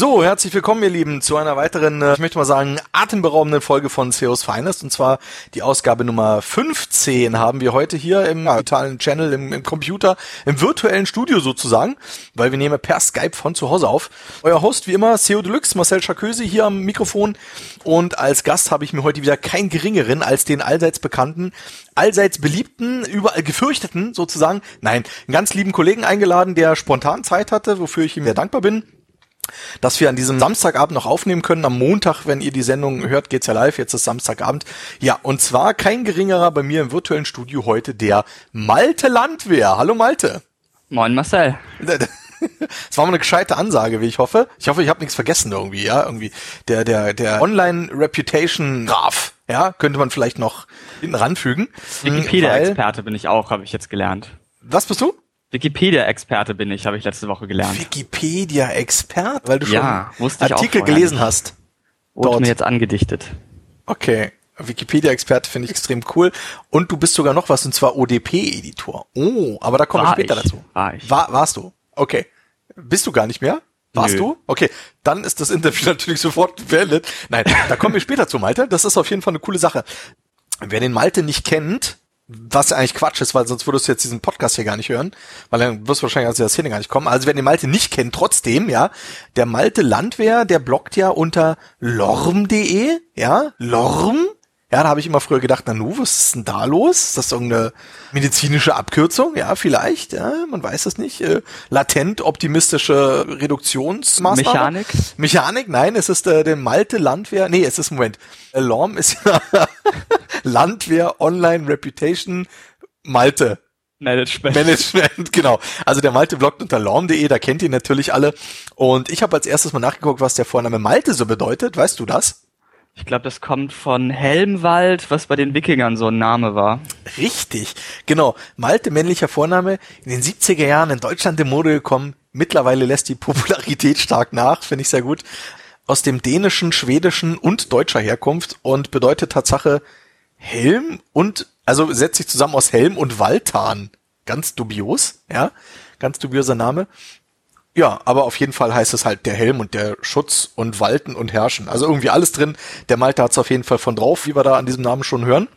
So, herzlich willkommen, ihr Lieben, zu einer weiteren, äh, ich möchte mal sagen, atemberaubenden Folge von CEOs Finest. Und zwar die Ausgabe Nummer 15 haben wir heute hier im digitalen Channel, im, im Computer, im virtuellen Studio sozusagen, weil wir nehmen per Skype von zu Hause auf. Euer Host, wie immer, CEO Deluxe, Marcel Charköse hier am Mikrofon. Und als Gast habe ich mir heute wieder keinen geringeren als den allseits bekannten, allseits beliebten, überall gefürchteten sozusagen, nein, einen ganz lieben Kollegen eingeladen, der spontan Zeit hatte, wofür ich ihm sehr dankbar bin dass wir an diesem Samstagabend noch aufnehmen können. Am Montag, wenn ihr die Sendung hört, geht's ja live. Jetzt ist Samstagabend. Ja, und zwar kein geringerer bei mir im virtuellen Studio heute der Malte Landwehr. Hallo Malte. Moin Marcel. Das war mal eine gescheite Ansage, wie ich hoffe. Ich hoffe, ich habe nichts vergessen irgendwie, ja, irgendwie der der der Online Reputation Graph, ja, könnte man vielleicht noch hinten ranfügen. Wikipedia Experte bin ich auch, habe ich jetzt gelernt. Was bist du? Wikipedia-Experte bin ich, habe ich letzte Woche gelernt. Wikipedia-Experte? Weil du ja, schon Artikel gelesen nicht. hast. Wurde Dort. mir jetzt angedichtet. Okay. Wikipedia-Experte finde ich extrem cool. Und du bist sogar noch was, und zwar ODP-Editor. Oh, aber da kommen wir später ich. dazu. War ich. War, warst du? Okay. Bist du gar nicht mehr? Warst Nö. du? Okay, dann ist das Interview natürlich sofort beendet. Nein, da kommen wir später zu, Malte. Das ist auf jeden Fall eine coole Sache. Wer den Malte nicht kennt, was eigentlich Quatsch ist, weil sonst würdest du jetzt diesen Podcast hier gar nicht hören, weil dann wirst du wahrscheinlich aus der Szene gar nicht kommen. Also wer den Malte nicht kennt, trotzdem, ja, der Malte Landwehr, der bloggt ja unter lorm.de, ja, lorm, ja, da habe ich immer früher gedacht, na nu, was ist denn da los? Ist das irgendeine medizinische Abkürzung? Ja, vielleicht, ja, man weiß es nicht. Äh, latent optimistische Reduktionsmaßnahme. Mechanik? Mechanik, nein, es ist äh, der Malte Landwehr, nee, es ist, Moment, Alarm ist ja Landwehr Online Reputation Malte. Management. Management, genau. Also der Malte bloggt unter lorm.de, da kennt ihr natürlich alle. Und ich habe als erstes mal nachgeguckt, was der Vorname Malte so bedeutet. Weißt du das? Ich glaube, das kommt von Helmwald, was bei den Wikingern so ein Name war. Richtig, genau. Malte, männlicher Vorname, in den 70er Jahren in Deutschland in Mode gekommen. Mittlerweile lässt die Popularität stark nach, finde ich sehr gut. Aus dem dänischen, schwedischen und deutscher Herkunft und bedeutet Tatsache Helm und, also setzt sich zusammen aus Helm und Waltan. Ganz dubios, ja. Ganz dubioser Name. Ja, aber auf jeden Fall heißt es halt der Helm und der Schutz und Walten und Herrschen. Also irgendwie alles drin. Der Malte hat's auf jeden Fall von drauf, wie wir da an diesem Namen schon hören.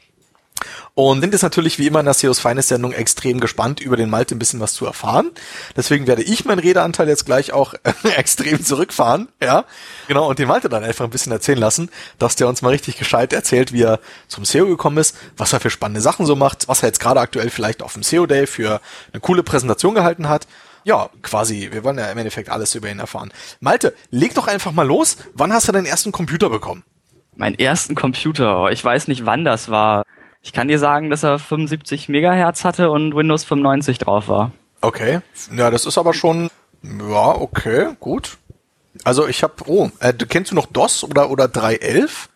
Und sind jetzt natürlich wie immer in der SEOs Feines Sendung extrem gespannt, über den Malte ein bisschen was zu erfahren. Deswegen werde ich meinen Redeanteil jetzt gleich auch extrem zurückfahren, ja. Genau, und den Malte dann einfach ein bisschen erzählen lassen, dass der uns mal richtig gescheit erzählt, wie er zum SEO gekommen ist, was er für spannende Sachen so macht, was er jetzt gerade aktuell vielleicht auf dem SEO Day für eine coole Präsentation gehalten hat ja, quasi, wir wollen ja im Endeffekt alles über ihn erfahren. Malte, leg doch einfach mal los. Wann hast du deinen ersten Computer bekommen? Meinen ersten Computer, ich weiß nicht wann das war. Ich kann dir sagen, dass er 75 Megahertz hatte und Windows 95 drauf war. Okay, ja, das ist aber schon, ja, okay, gut. Also ich habe, oh, äh, kennst du noch DOS oder, oder 311?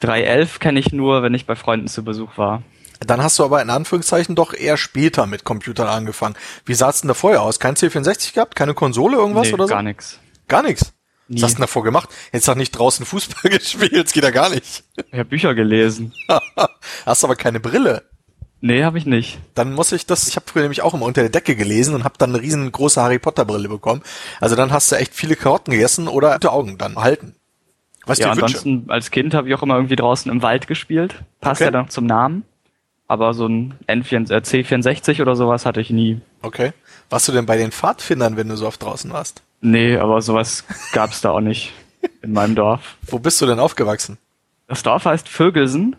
311 kenne ich nur, wenn ich bei Freunden zu Besuch war. Dann hast du aber in Anführungszeichen doch eher später mit Computern angefangen. Wie sah es denn da vorher aus? Kein C64 gehabt? Keine Konsole, irgendwas nee, oder so? gar nichts. Gar nichts? Was hast du denn davor gemacht? Jetzt noch nicht draußen Fußball gespielt, das geht ja gar nicht. Ich habe Bücher gelesen. hast aber keine Brille. Nee, habe ich nicht. Dann muss ich das, ich habe früher nämlich auch immer unter der Decke gelesen und habe dann eine riesengroße Harry Potter Brille bekommen. Also dann hast du echt viele Karotten gegessen oder gute Augen dann halten. Was ja, ansonsten wünsche? als Kind habe ich auch immer irgendwie draußen im Wald gespielt. Passt okay. ja dann zum Namen aber so ein N4, äh, C64 oder sowas hatte ich nie. Okay. Warst du denn bei den Pfadfindern, wenn du so oft draußen warst? Nee, aber sowas gab's da auch nicht in meinem Dorf. Wo bist du denn aufgewachsen? Das Dorf heißt Vögelsen.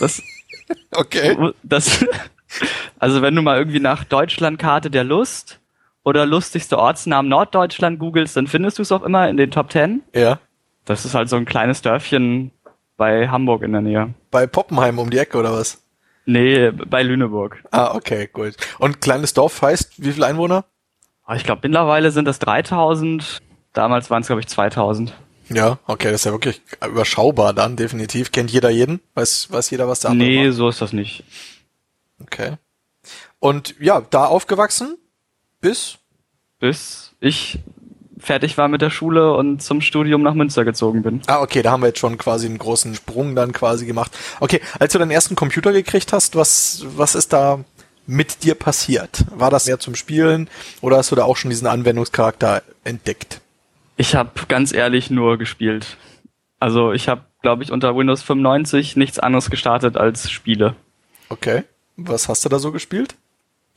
Das, okay. Das, also wenn du mal irgendwie nach Deutschlandkarte der Lust oder lustigste Ortsnamen Norddeutschland googelst, dann findest du es auch immer in den Top Ten. Ja. Das ist halt so ein kleines Dörfchen bei Hamburg in der Nähe. Bei Poppenheim um die Ecke oder was? Nee, bei Lüneburg. Ah, okay, gut. Und kleines Dorf heißt, wie viele Einwohner? Ah, ich glaube, mittlerweile sind es 3000. Damals waren es, glaube ich, 2000. Ja, okay, das ist ja wirklich überschaubar dann, definitiv. Kennt jeder jeden? Weiß, weiß jeder, was der andere Nee, macht? so ist das nicht. Okay. Und ja, da aufgewachsen? Bis? Bis ich fertig war mit der Schule und zum Studium nach Münster gezogen bin. Ah, okay, da haben wir jetzt schon quasi einen großen Sprung dann quasi gemacht. Okay, als du deinen ersten Computer gekriegt hast, was, was ist da mit dir passiert? War das mehr zum Spielen oder hast du da auch schon diesen Anwendungscharakter entdeckt? Ich habe ganz ehrlich nur gespielt. Also ich habe, glaube ich, unter Windows 95 nichts anderes gestartet als Spiele. Okay. Was hast du da so gespielt?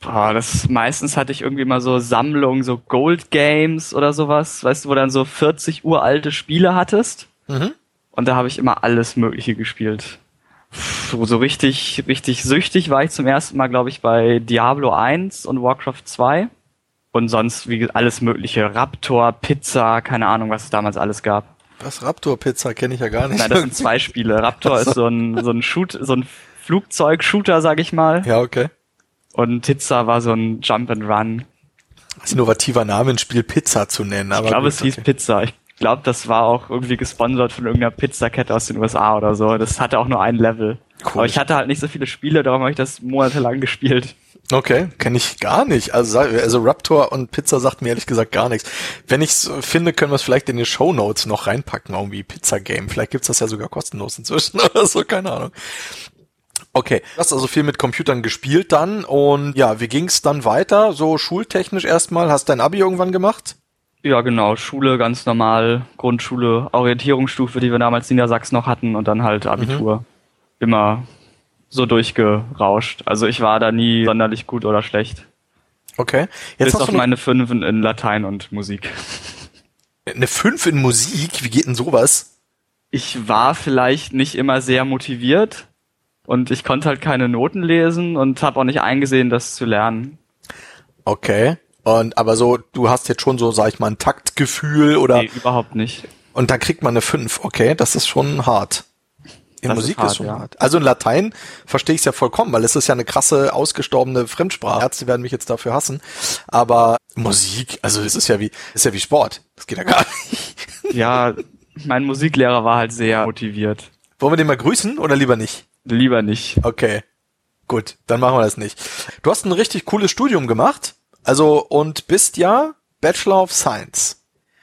Boah, das meistens hatte ich irgendwie mal so Sammlungen, so Gold Games oder sowas, weißt du, wo dann so 40 uralte Spiele hattest. Mhm. Und da habe ich immer alles Mögliche gespielt. Puh, so richtig, richtig süchtig war ich zum ersten Mal, glaube ich, bei Diablo 1 und Warcraft 2. Und sonst wie alles Mögliche. Raptor, Pizza, keine Ahnung, was es damals alles gab. Was Raptor-Pizza kenne ich ja gar nicht. Nein, das sind zwei Spiele. Raptor ist so ein, so ein Shoot, so ein Flugzeug-Shooter, sag ich mal. Ja, okay. Und Pizza war so ein Jump and Run. Das ist innovativer Name, ein Spiel Pizza zu nennen. Ich glaube, es hieß okay. Pizza. Ich glaube, das war auch irgendwie gesponsert von irgendeiner Pizzakette aus den USA oder so. Das hatte auch nur ein Level. Cool. Aber ich hatte halt nicht so viele Spiele, darum habe ich das monatelang gespielt. Okay, kenne ich gar nicht. Also, also Raptor und Pizza sagt mir ehrlich gesagt gar nichts. Wenn ich es finde, können wir es vielleicht in die Show Notes noch reinpacken, irgendwie Pizza Game. Vielleicht gibt's das ja sogar kostenlos inzwischen oder so, keine Ahnung. Okay, du hast also viel mit Computern gespielt dann und ja, wie ging's dann weiter? So schultechnisch erstmal, hast dein Abi irgendwann gemacht? Ja, genau, Schule ganz normal, Grundschule, Orientierungsstufe, die wir damals in Niedersachsen noch hatten und dann halt Abitur. Mhm. Immer so durchgerauscht. Also ich war da nie sonderlich gut oder schlecht. Okay. Jetzt Bis auf meine fünf in Latein und Musik. Eine fünf in Musik? Wie geht denn sowas? Ich war vielleicht nicht immer sehr motiviert und ich konnte halt keine Noten lesen und habe auch nicht eingesehen, das zu lernen. Okay. Und aber so, du hast jetzt schon so, sag ich mal, ein Taktgefühl oder? Nee, überhaupt nicht. Und da kriegt man eine fünf. Okay, das ist schon hart. In das Musik ist, hart, ist schon ja. hart. Also in Latein verstehe ich es ja vollkommen, weil es ist ja eine krasse, ausgestorbene Fremdsprache. Ärzte werden mich jetzt dafür hassen. Aber Musik, also es ist ja wie, ist ja wie Sport. Das geht ja gar nicht. Ja, mein Musiklehrer war halt sehr motiviert. Wollen wir den mal grüßen oder lieber nicht? Lieber nicht. Okay. Gut, dann machen wir das nicht. Du hast ein richtig cooles Studium gemacht. Also, und bist ja Bachelor of Science.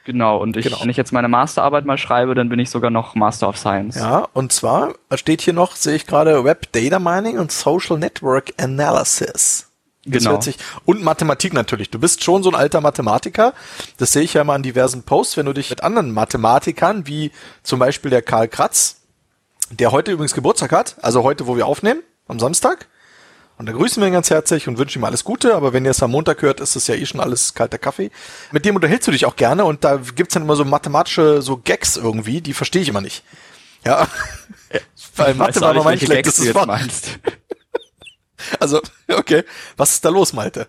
Genau, und ich, genau. wenn ich jetzt meine Masterarbeit mal schreibe, dann bin ich sogar noch Master of Science. Ja, und zwar steht hier noch, sehe ich gerade, Web Data Mining und Social Network Analysis. Das genau. Sich, und Mathematik natürlich. Du bist schon so ein alter Mathematiker. Das sehe ich ja immer an diversen Posts, wenn du dich mit anderen Mathematikern, wie zum Beispiel der Karl Kratz, der heute übrigens Geburtstag hat, also heute, wo wir aufnehmen, am Samstag, und da grüßen wir ihn ganz herzlich und wünschen ihm alles Gute. Aber wenn ihr es am Montag hört, ist es ja eh schon alles kalter Kaffee. Mit dem unterhältst du dich auch gerne und da gibt's dann immer so mathematische so Gags irgendwie, die verstehe ich immer nicht. Ja. Weil Mathe war immer mein schlechtestes Fach. also, okay. Was ist da los, Malte?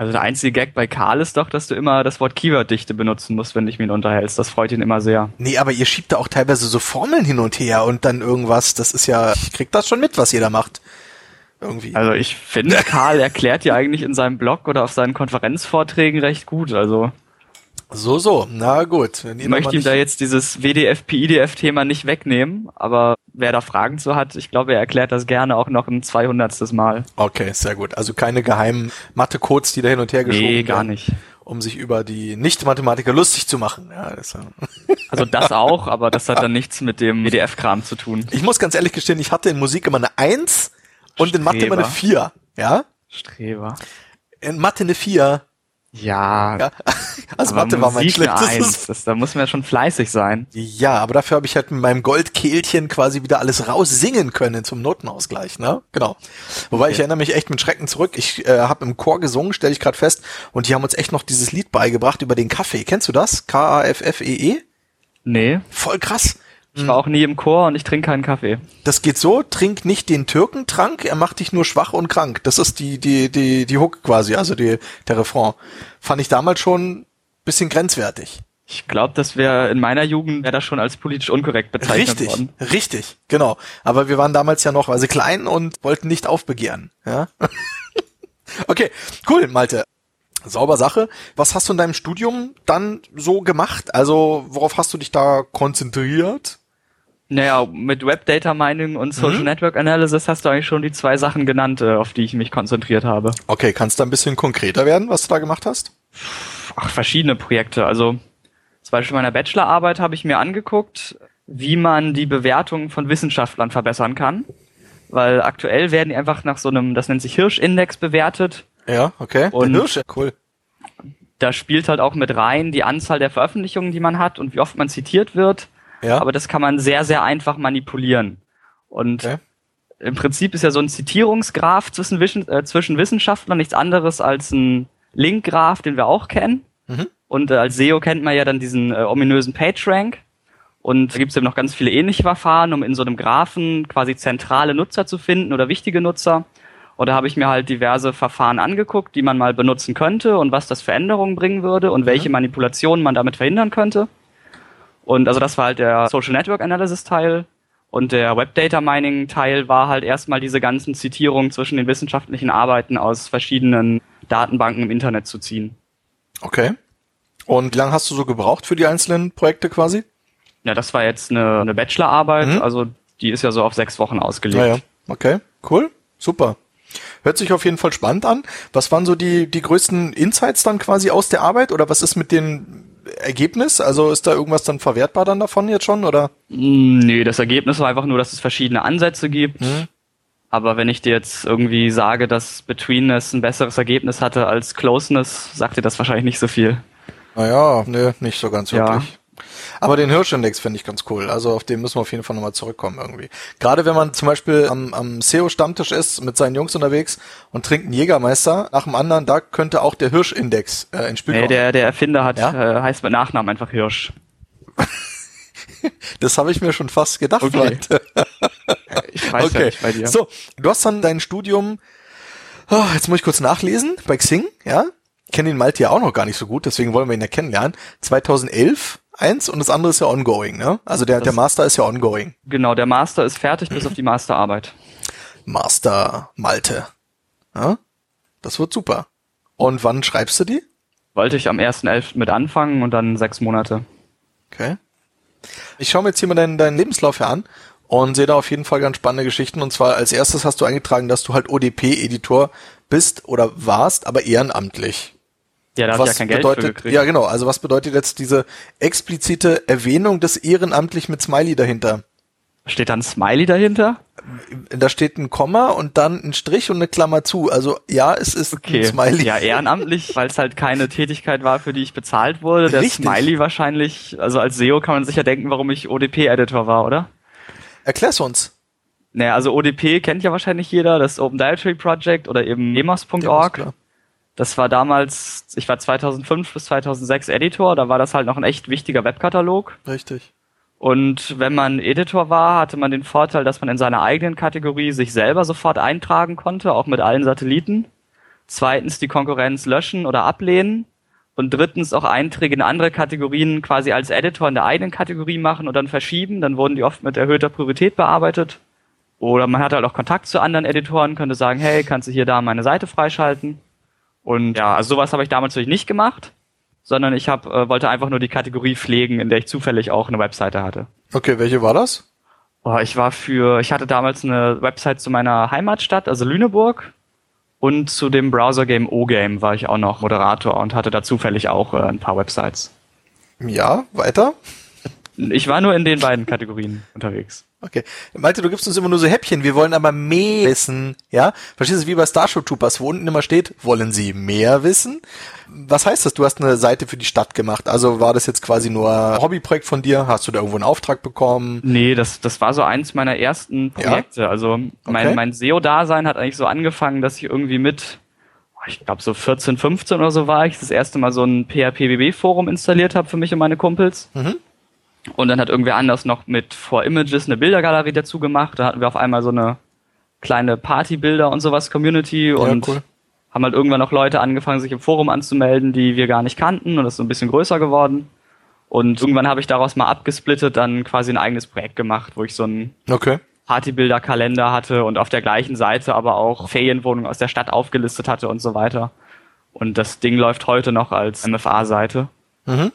Also der einzige Gag bei Karl ist doch, dass du immer das Wort Keyword-Dichte benutzen musst, wenn du dich mit ihm unterhältst. Das freut ihn immer sehr. Nee, aber ihr schiebt da auch teilweise so Formeln hin und her und dann irgendwas. Das ist ja, ich krieg das schon mit, was ihr da macht. Irgendwie. Also ich finde, Karl erklärt ja eigentlich in seinem Blog oder auf seinen Konferenzvorträgen recht gut. Also so, so, na gut. ich möchte ihm da jetzt dieses WDF-PIDF-Thema nicht wegnehmen, aber wer da Fragen zu hat, ich glaube, er erklärt das gerne auch noch ein 200. Mal. Okay, sehr gut. Also keine geheimen Mathe-Codes, die da hin und her geschoben werden. Nee, gar nicht. Um sich über die Nicht-Mathematiker lustig zu machen. Ja, das, also das auch, aber das hat dann nichts mit dem WDF-Kram zu tun. Ich muss ganz ehrlich gestehen, ich hatte in Musik immer eine Eins und in Mathe immer eine 4. Ja? Streber. In Mathe eine 4. Ja. ja. Also Mathe Musik war mein schlechtes. Das, da muss man ja schon fleißig sein. Ja, aber dafür habe ich halt mit meinem Goldkehlchen quasi wieder alles raus singen können zum Notenausgleich, ne? Genau. Wobei okay. ich erinnere mich echt mit Schrecken zurück. Ich äh, habe im Chor gesungen, stelle ich gerade fest, und die haben uns echt noch dieses Lied beigebracht über den Kaffee. Kennst du das? K-A-F-F-E-E? -E? Nee. Voll krass. Ich war auch nie im Chor und ich trinke keinen Kaffee. Das geht so, trink nicht den Türkentrank, er macht dich nur schwach und krank. Das ist die, die, die, die Hook quasi, also die, der Refrain. Fand ich damals schon bisschen grenzwertig. Ich glaube, das wäre in meiner Jugend wäre das schon als politisch unkorrekt bezeichnet richtig, worden. Richtig, genau. Aber wir waren damals ja noch, also klein und wollten nicht aufbegehren. Ja. okay, cool, Malte. Sauber Sache. Was hast du in deinem Studium dann so gemacht? Also, worauf hast du dich da konzentriert? Naja, mit Web Data Mining und Social mhm. Network Analysis hast du eigentlich schon die zwei Sachen genannt, äh, auf die ich mich konzentriert habe. Okay, kannst du ein bisschen konkreter werden, was du da gemacht hast? Ach, verschiedene Projekte. Also zum Beispiel meiner Bachelorarbeit habe ich mir angeguckt, wie man die Bewertung von Wissenschaftlern verbessern kann. Weil aktuell werden die einfach nach so einem, das nennt sich Hirsch-Index bewertet. Ja, okay. Und Der Hirsch, cool da spielt halt auch mit rein die Anzahl der Veröffentlichungen, die man hat und wie oft man zitiert wird. Ja. Aber das kann man sehr, sehr einfach manipulieren. Und okay. im Prinzip ist ja so ein Zitierungsgraph zwischen, äh, zwischen Wissenschaftlern nichts anderes als ein Linkgraph, den wir auch kennen. Mhm. Und äh, als SEO kennt man ja dann diesen äh, ominösen PageRank. Und da gibt es eben noch ganz viele ähnliche Verfahren, um in so einem Graphen quasi zentrale Nutzer zu finden oder wichtige Nutzer. Oder habe ich mir halt diverse Verfahren angeguckt, die man mal benutzen könnte und was das für Änderungen bringen würde und mhm. welche Manipulationen man damit verhindern könnte. Und also das war halt der Social Network Analysis Teil. Und der Web Data Mining Teil war halt erstmal diese ganzen Zitierungen zwischen den wissenschaftlichen Arbeiten aus verschiedenen Datenbanken im Internet zu ziehen. Okay. Und wie lange hast du so gebraucht für die einzelnen Projekte quasi? Ja, das war jetzt eine, eine Bachelorarbeit, mhm. also die ist ja so auf sechs Wochen ausgelegt. Ja, ja. Okay, cool, super. Hört sich auf jeden Fall spannend an. Was waren so die, die größten Insights dann quasi aus der Arbeit oder was ist mit dem Ergebnis? Also ist da irgendwas dann verwertbar dann davon jetzt schon oder? Mm, nee, das Ergebnis war einfach nur, dass es verschiedene Ansätze gibt. Mhm. Aber wenn ich dir jetzt irgendwie sage, dass Betweenness ein besseres Ergebnis hatte als Closeness, sagt dir das wahrscheinlich nicht so viel. Naja, nee, nicht so ganz wirklich. Ja. Aber den Hirschindex finde ich ganz cool. Also auf den müssen wir auf jeden Fall nochmal zurückkommen irgendwie. Gerade wenn man zum Beispiel am, am SEO-Stammtisch ist, mit seinen Jungs unterwegs und trinkt einen Jägermeister nach dem anderen, da könnte auch der Hirschindex äh, ins Spiel kommen. der, der Erfinder hat, ja? äh, heißt mit Nachnamen einfach Hirsch. das habe ich mir schon fast gedacht, okay. Leute. ich weiß okay. ja nicht bei dir. So, du hast dann dein Studium, oh, jetzt muss ich kurz nachlesen, bei Xing, ja? Ich kenne den Malte ja auch noch gar nicht so gut, deswegen wollen wir ihn ja kennenlernen. 2011 eins und das andere ist ja ongoing, ne? Also der, der Master ist ja ongoing. Genau, der Master ist fertig bis auf die Masterarbeit. Master Malte. Ja? Das wird super. Und wann schreibst du die? Wollte ich am 1.11. mit anfangen und dann sechs Monate. Okay. Ich schaue mir jetzt hier mal deinen, deinen Lebenslauf hier an und sehe da auf jeden Fall ganz spannende Geschichten. Und zwar als erstes hast du eingetragen, dass du halt ODP-Editor bist oder warst, aber ehrenamtlich. Ja, da hast ja kein Geld bedeutet, für gekriegt. Ja, genau. Also was bedeutet jetzt diese explizite Erwähnung des ehrenamtlich mit Smiley dahinter? Steht da ein Smiley dahinter? Da steht ein Komma und dann ein Strich und eine Klammer zu. Also ja, es ist okay. ein Smiley. Ja, ehrenamtlich, weil es halt keine Tätigkeit war, für die ich bezahlt wurde. Der Richtig. Smiley wahrscheinlich, also als SEO kann man sich ja denken, warum ich ODP-Editor war, oder? Erklär's uns. Naja, also ODP kennt ja wahrscheinlich jeder, das Open Directory Project oder eben emos.org. Ja, das war damals, ich war 2005 bis 2006 Editor, da war das halt noch ein echt wichtiger Webkatalog. Richtig. Und wenn man Editor war, hatte man den Vorteil, dass man in seiner eigenen Kategorie sich selber sofort eintragen konnte, auch mit allen Satelliten. Zweitens die Konkurrenz löschen oder ablehnen. Und drittens auch Einträge in andere Kategorien quasi als Editor in der eigenen Kategorie machen und dann verschieben. Dann wurden die oft mit erhöhter Priorität bearbeitet. Oder man hatte halt auch Kontakt zu anderen Editoren, könnte sagen, hey, kannst du hier da meine Seite freischalten? Und ja, also sowas habe ich damals natürlich nicht gemacht, sondern ich hab, äh, wollte einfach nur die Kategorie pflegen, in der ich zufällig auch eine Webseite hatte. Okay, welche war das? Oh, ich war für, ich hatte damals eine Website zu meiner Heimatstadt, also Lüneburg. Und zu dem Browser-Game O-Game war ich auch noch Moderator und hatte da zufällig auch äh, ein paar Websites. Ja, weiter? Ich war nur in den beiden Kategorien unterwegs. Okay. Malte, du gibst uns immer nur so Häppchen, wir wollen aber mehr wissen, ja? Verstehst du, wie bei Starship Troopers, wo unten immer steht, wollen sie mehr wissen? Was heißt das? Du hast eine Seite für die Stadt gemacht. Also war das jetzt quasi nur ein Hobbyprojekt von dir? Hast du da irgendwo einen Auftrag bekommen? Nee, das, das war so eins meiner ersten Projekte. Ja? Also mein, okay. mein SEO-Dasein hat eigentlich so angefangen, dass ich irgendwie mit ich glaube so 14, 15 oder so war ich, das erste Mal so ein PHP-BB-Forum installiert habe für mich und meine Kumpels. Mhm. Und dann hat irgendwer anders noch mit For Images eine Bildergalerie dazu gemacht. Da hatten wir auf einmal so eine kleine Partybilder und sowas Community und ja, cool. haben halt irgendwann noch Leute angefangen, sich im Forum anzumelden, die wir gar nicht kannten und das ist so ein bisschen größer geworden. Und irgendwann habe ich daraus mal abgesplittet, dann quasi ein eigenes Projekt gemacht, wo ich so ein okay. Partybilderkalender hatte und auf der gleichen Seite aber auch Ferienwohnungen aus der Stadt aufgelistet hatte und so weiter. Und das Ding läuft heute noch als MFA-Seite. Mhm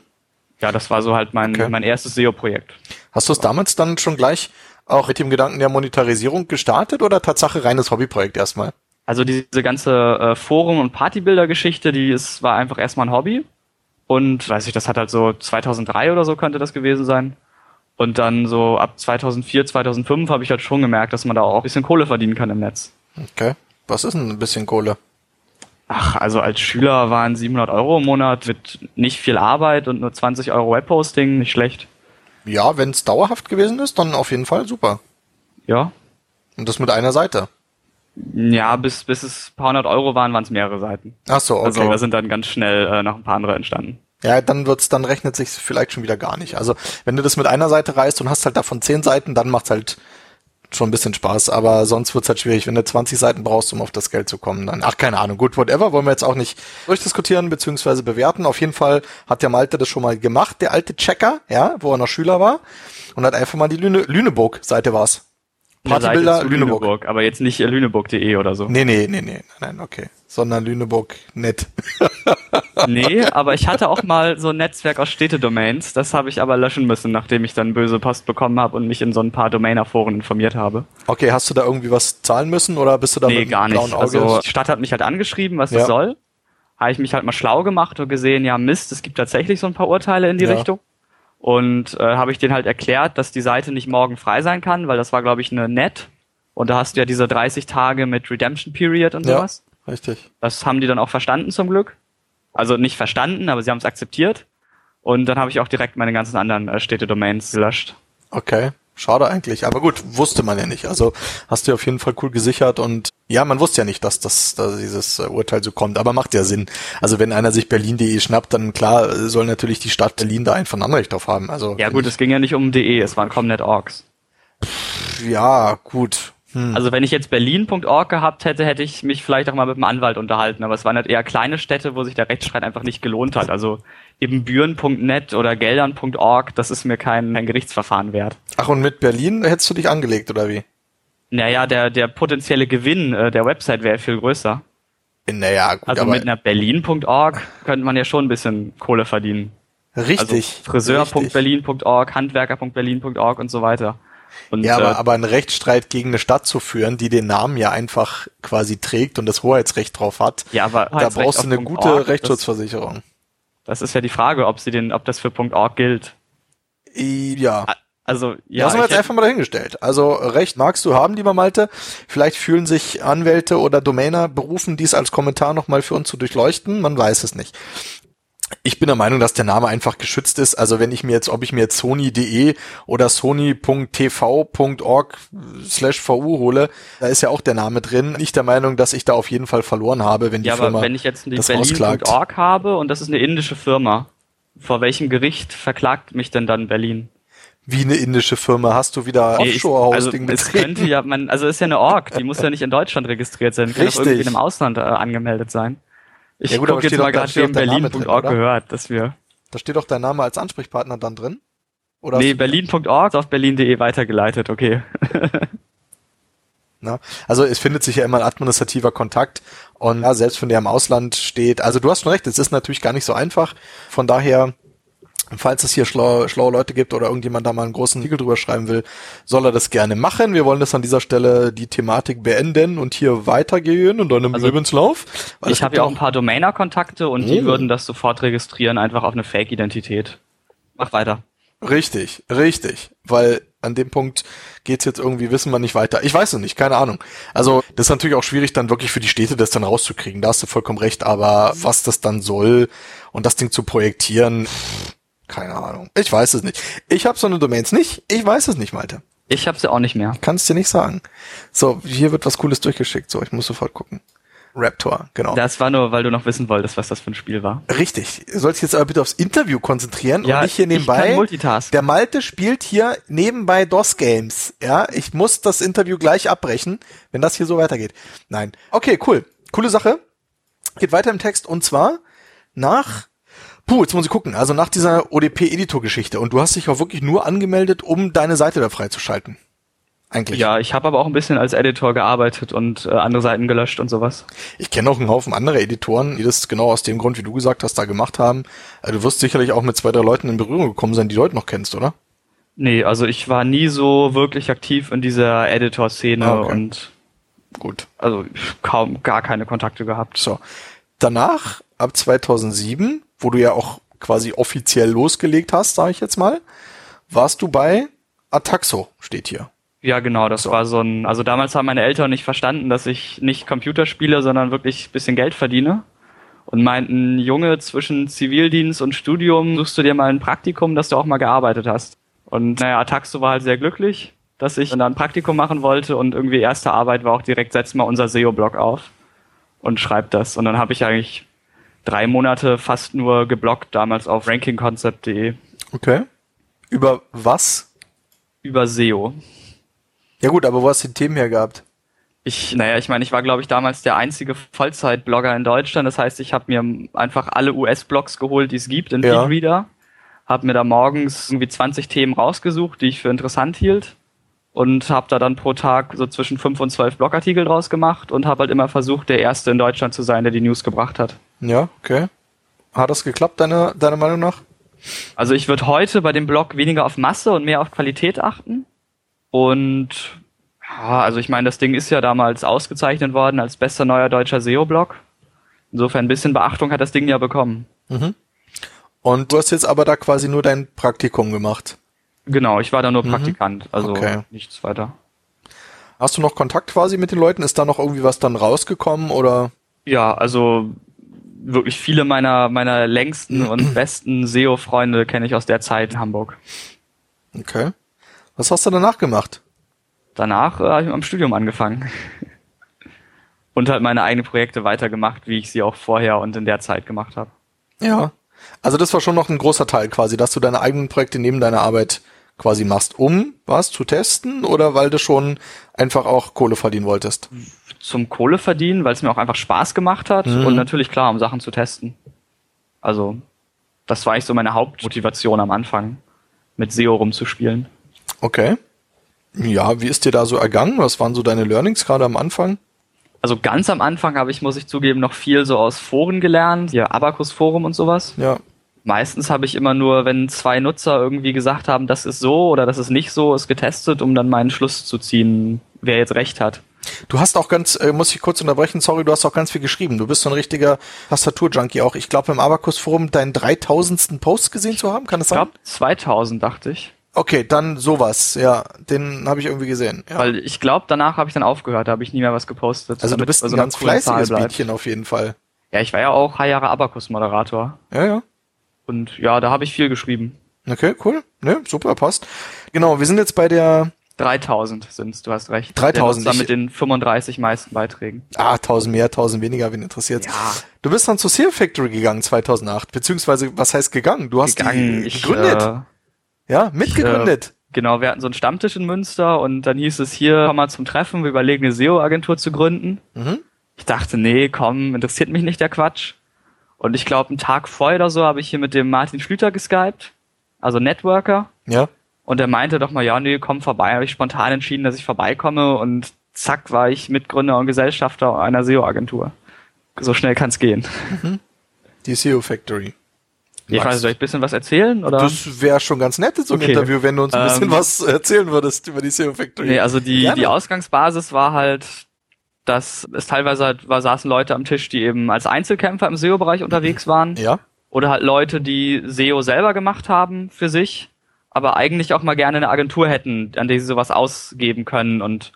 ja, das war so halt mein, okay. mein erstes SEO-Projekt. Hast du es damals dann schon gleich auch mit dem Gedanken der Monetarisierung gestartet oder Tatsache reines Hobbyprojekt erstmal? Also diese ganze äh, Forum- und Partybilder-Geschichte, die ist, war einfach erstmal ein Hobby. Und weiß ich, das hat halt so 2003 oder so könnte das gewesen sein. Und dann so ab 2004, 2005 habe ich halt schon gemerkt, dass man da auch ein bisschen Kohle verdienen kann im Netz. Okay. Was ist denn ein bisschen Kohle? Ach, also als Schüler waren 700 Euro im Monat mit nicht viel Arbeit und nur 20 Euro Webhosting nicht schlecht. Ja, wenn es dauerhaft gewesen ist, dann auf jeden Fall super. Ja. Und das mit einer Seite. Ja, bis, bis es ein paar hundert Euro waren, waren es mehrere Seiten. Ach so, okay. Also da sind dann ganz schnell äh, noch ein paar andere entstanden. Ja, dann wird's, dann rechnet sich vielleicht schon wieder gar nicht. Also wenn du das mit einer Seite reißt und hast halt davon zehn Seiten, dann macht's halt schon ein bisschen Spaß, aber sonst wird's halt schwierig, wenn du 20 Seiten brauchst, um auf das Geld zu kommen. Dann, ach, keine Ahnung, gut, whatever, wollen wir jetzt auch nicht durchdiskutieren bzw. bewerten. Auf jeden Fall hat der Malte das schon mal gemacht, der alte Checker, ja, wo er noch Schüler war und hat einfach mal die Lüne, Lüneburg-Seite war's. Partybilder Lüneburg. Lüneburg. Aber jetzt nicht lüneburg.de oder so. Nee, nee, nee, nee, nein, okay. Sondern Lüneburg net. nee, aber ich hatte auch mal so ein Netzwerk aus Städtedomains. Das habe ich aber löschen müssen, nachdem ich dann böse Post bekommen habe und mich in so ein paar Domainerforen informiert habe. Okay, hast du da irgendwie was zahlen müssen oder bist du da nee, mit gar nicht. Also die Stadt hat mich halt angeschrieben, was ja. das soll. Habe ich mich halt mal schlau gemacht und gesehen, ja Mist, es gibt tatsächlich so ein paar Urteile in die ja. Richtung. Und äh, habe ich denen halt erklärt, dass die Seite nicht morgen frei sein kann, weil das war, glaube ich, eine Net. Und da hast du ja diese 30 Tage mit Redemption Period und sowas. Ja, richtig. Das haben die dann auch verstanden zum Glück. Also nicht verstanden, aber sie haben es akzeptiert. Und dann habe ich auch direkt meine ganzen anderen äh, Städte-Domains gelöscht. Okay. Schade eigentlich, aber gut, wusste man ja nicht. Also hast du auf jeden Fall cool gesichert und ja, man wusste ja nicht, dass das dass dieses uh, Urteil so kommt, aber macht ja Sinn. Also wenn einer sich Berlin.de schnappt, dann klar soll natürlich die Stadt Berlin da einfach ein Anrecht drauf haben. Also ja gut, es ging ja nicht um .de, es waren Comnet.orgs. Ja, gut. Hm. Also wenn ich jetzt berlin.org gehabt hätte, hätte ich mich vielleicht auch mal mit einem Anwalt unterhalten, aber es waren halt eher kleine Städte, wo sich der Rechtsstreit einfach nicht gelohnt hat. Also eben büren.net oder geldern.org, das ist mir kein, kein Gerichtsverfahren wert. Ach, und mit Berlin hättest du dich angelegt, oder wie? Naja, der, der potenzielle Gewinn äh, der Website wäre viel größer. Naja, gut, Also mit einer berlin.org könnte man ja schon ein bisschen Kohle verdienen. Richtig. Also Friseur.berlin.org, Handwerker.berlin.org und so weiter. Und, ja, aber, äh, aber einen Rechtsstreit gegen eine Stadt zu führen, die den Namen ja einfach quasi trägt und das Hoheitsrecht drauf hat, ja, aber da brauchst du eine gute Org, Rechtsschutzversicherung. Das, das, ist ja die Frage, ob sie den, ob das für .org gilt. Ja. Also, ja. Das haben wir jetzt einfach mal dahingestellt. Also, Recht magst du haben, lieber Malte. Vielleicht fühlen sich Anwälte oder Domainer berufen, dies als Kommentar nochmal für uns zu durchleuchten. Man weiß es nicht. Ich bin der Meinung, dass der Name einfach geschützt ist. Also wenn ich mir jetzt, ob ich mir jetzt sony.de oder sony.tv.org slash VU hole, da ist ja auch der Name drin. Nicht der Meinung, dass ich da auf jeden Fall verloren habe, wenn die ja, Firma aber wenn ich jetzt die Berlin.org habe und das ist eine indische Firma, vor welchem Gericht verklagt mich denn dann Berlin? Wie eine indische Firma hast du wieder nee, Offshore-Hosting also, es könnte ja, man, also ist ja eine Org, die muss ja nicht in Deutschland registriert sein, kann Richtig. irgendwie im Ausland äh, angemeldet sein. Ich ja, guck jetzt mal gerade, wie Berlin.org gehört, dass wir. Da steht doch dein Name als Ansprechpartner dann drin? Oder nee, Berlin.org auf berlin.de weitergeleitet, okay. Na, also es findet sich ja immer ein administrativer Kontakt und ja, selbst wenn der im Ausland steht, also du hast schon recht, es ist natürlich gar nicht so einfach. Von daher Falls es hier schlaue, schlaue Leute gibt oder irgendjemand da mal einen großen Artikel drüber schreiben will, soll er das gerne machen. Wir wollen das an dieser Stelle die Thematik beenden und hier weitergehen und dann im also, Lebenslauf. Ich habe ja auch ein paar Domainer-Kontakte und oh. die würden das sofort registrieren, einfach auf eine Fake-Identität. Mach weiter. Richtig, richtig. Weil an dem Punkt geht's jetzt irgendwie, wissen wir nicht weiter. Ich weiß es nicht, keine Ahnung. Also, das ist natürlich auch schwierig, dann wirklich für die Städte das dann rauszukriegen. Da hast du vollkommen recht, aber was das dann soll und das Ding zu projektieren, keine Ahnung. Ich weiß es nicht. Ich habe so eine Domains nicht. Ich weiß es nicht, Malte. Ich habe sie auch nicht mehr. Kannst dir nicht sagen. So, hier wird was Cooles durchgeschickt. So, ich muss sofort gucken. Raptor, genau. Das war nur, weil du noch wissen wolltest, was das für ein Spiel war. Richtig. Du sollst jetzt aber bitte aufs Interview konzentrieren ja, und nicht hier nebenbei. Ich Multitask. Der Malte spielt hier nebenbei DOS Games. Ja, ich muss das Interview gleich abbrechen, wenn das hier so weitergeht. Nein. Okay, cool. Coole Sache. Geht weiter im Text und zwar nach Puh, jetzt muss ich gucken. Also nach dieser ODP-Editor-Geschichte und du hast dich auch wirklich nur angemeldet, um deine Seite da freizuschalten. Eigentlich. Ja, ich habe aber auch ein bisschen als Editor gearbeitet und äh, andere Seiten gelöscht und sowas. Ich kenne auch einen Haufen andere Editoren, die das genau aus dem Grund, wie du gesagt hast, da gemacht haben. Also du wirst sicherlich auch mit zwei, drei Leuten in Berührung gekommen sein, die du heute noch kennst, oder? Nee, also ich war nie so wirklich aktiv in dieser Editor-Szene ah, okay. und gut. Also kaum gar keine Kontakte gehabt. So. Danach, ab 2007, wo du ja auch quasi offiziell losgelegt hast, sage ich jetzt mal, warst du bei Ataxo, steht hier. Ja, genau, das war so ein, also damals haben meine Eltern nicht verstanden, dass ich nicht Computer spiele, sondern wirklich bisschen Geld verdiene. Und meinten, Junge, zwischen Zivildienst und Studium suchst du dir mal ein Praktikum, dass du auch mal gearbeitet hast. Und naja, Ataxo war halt sehr glücklich, dass ich dann ein Praktikum machen wollte und irgendwie erste Arbeit war auch direkt, setz mal unser SEO-Blog auf und schreib das. Und dann habe ich eigentlich drei Monate fast nur geblockt, damals auf rankingconcept.de. Okay. Über was? Über SEO. Ja gut, aber wo hast du die Themen her gehabt? Ich, naja, ich meine, ich war, glaube ich, damals der einzige Vollzeit-Blogger in Deutschland. Das heißt, ich habe mir einfach alle US-Blogs geholt, die es gibt in ja. Feedreader. Habe mir da morgens irgendwie 20 Themen rausgesucht, die ich für interessant hielt. Und habe da dann pro Tag so zwischen fünf und zwölf Blogartikel draus gemacht und habe halt immer versucht, der Erste in Deutschland zu sein, der die News gebracht hat. Ja, okay. Hat das geklappt, deine, deiner Meinung nach? Also ich würde heute bei dem Blog weniger auf Masse und mehr auf Qualität achten. Und ja, also ich meine, das Ding ist ja damals ausgezeichnet worden als bester neuer deutscher SEO-Blog. Insofern ein bisschen Beachtung hat das Ding ja bekommen. Mhm. Und du hast jetzt aber da quasi nur dein Praktikum gemacht. Genau, ich war da nur mhm. Praktikant, also okay. nichts weiter. Hast du noch Kontakt quasi mit den Leuten? Ist da noch irgendwie was dann rausgekommen oder? Ja, also wirklich viele meiner meiner längsten und besten SEO-Freunde kenne ich aus der Zeit in Hamburg. Okay. Was hast du danach gemacht? Danach äh, habe ich mit meinem Studium angefangen. und halt meine eigenen Projekte weitergemacht, wie ich sie auch vorher und in der Zeit gemacht habe. Ja. Also das war schon noch ein großer Teil quasi, dass du deine eigenen Projekte neben deiner Arbeit quasi machst, um was zu testen oder weil du schon einfach auch Kohle verdienen wolltest? Zum Kohle verdienen, weil es mir auch einfach Spaß gemacht hat mhm. und natürlich klar, um Sachen zu testen. Also das war eigentlich so meine Hauptmotivation am Anfang, mit SEO rumzuspielen. Okay. Ja, wie ist dir da so ergangen? Was waren so deine Learnings gerade am Anfang? Also ganz am Anfang habe ich, muss ich zugeben, noch viel so aus Foren gelernt, hier Abacus Forum und sowas. Ja. Meistens habe ich immer nur, wenn zwei Nutzer irgendwie gesagt haben, das ist so oder das ist nicht so, es getestet, um dann meinen Schluss zu ziehen, wer jetzt recht hat. Du hast auch ganz, äh, muss ich kurz unterbrechen, sorry, du hast auch ganz viel geschrieben. Du bist so ein richtiger Tastatur-Junkie auch. Ich glaube im Abacus-Forum deinen 3000. Post gesehen zu haben, kann das sein? Ich glaube 2000, dachte ich. Okay, dann sowas, ja, den habe ich irgendwie gesehen. Ja. Weil ich glaube, danach habe ich dann aufgehört, da habe ich nie mehr was gepostet. Also du bist ein ganz fleißiges Mädchen auf jeden Fall. Ja, ich war ja auch drei Jahre Abacus-Moderator. Ja, ja. Und ja, da habe ich viel geschrieben. Okay, cool. Ne, super, passt. Genau, wir sind jetzt bei der 3000 sind's, du hast recht. 3000. Dann mit den 35 meisten Beiträgen. Ah, 1000 mehr, 1000 weniger, wen interessiert. Ja. Du bist dann zur SEO Factory gegangen 2008, beziehungsweise was heißt gegangen? Du hast gegangen, die gegründet. Ich, äh, ja, mitgegründet. Ich, äh, genau, wir hatten so einen Stammtisch in Münster und dann hieß es hier, komm mal zum Treffen, wir überlegen eine SEO-Agentur zu gründen. Mhm. Ich dachte, nee, komm, interessiert mich nicht der Quatsch. Und ich glaube, einen Tag vorher oder so habe ich hier mit dem Martin Schlüter geskypt, also Networker. Ja. Und er meinte doch mal, ja, nee, komm vorbei. Habe ich spontan entschieden, dass ich vorbeikomme und zack war ich Mitgründer und Gesellschafter einer SEO-Agentur. So schnell kann's gehen. Mhm. Die SEO Factory. Ich weiß, soll ich ein bisschen was erzählen? Oder? Das wäre schon ganz nett in so einem okay. Interview, wenn du uns ein bisschen ähm, was erzählen würdest über die SEO Factory. Nee, also die, die Ausgangsbasis war halt, dass es teilweise halt, war, saßen Leute am Tisch, die eben als Einzelkämpfer im SEO-Bereich unterwegs waren. Ja. Oder halt Leute, die SEO selber gemacht haben für sich, aber eigentlich auch mal gerne eine Agentur hätten, an der sie sowas ausgeben können. Und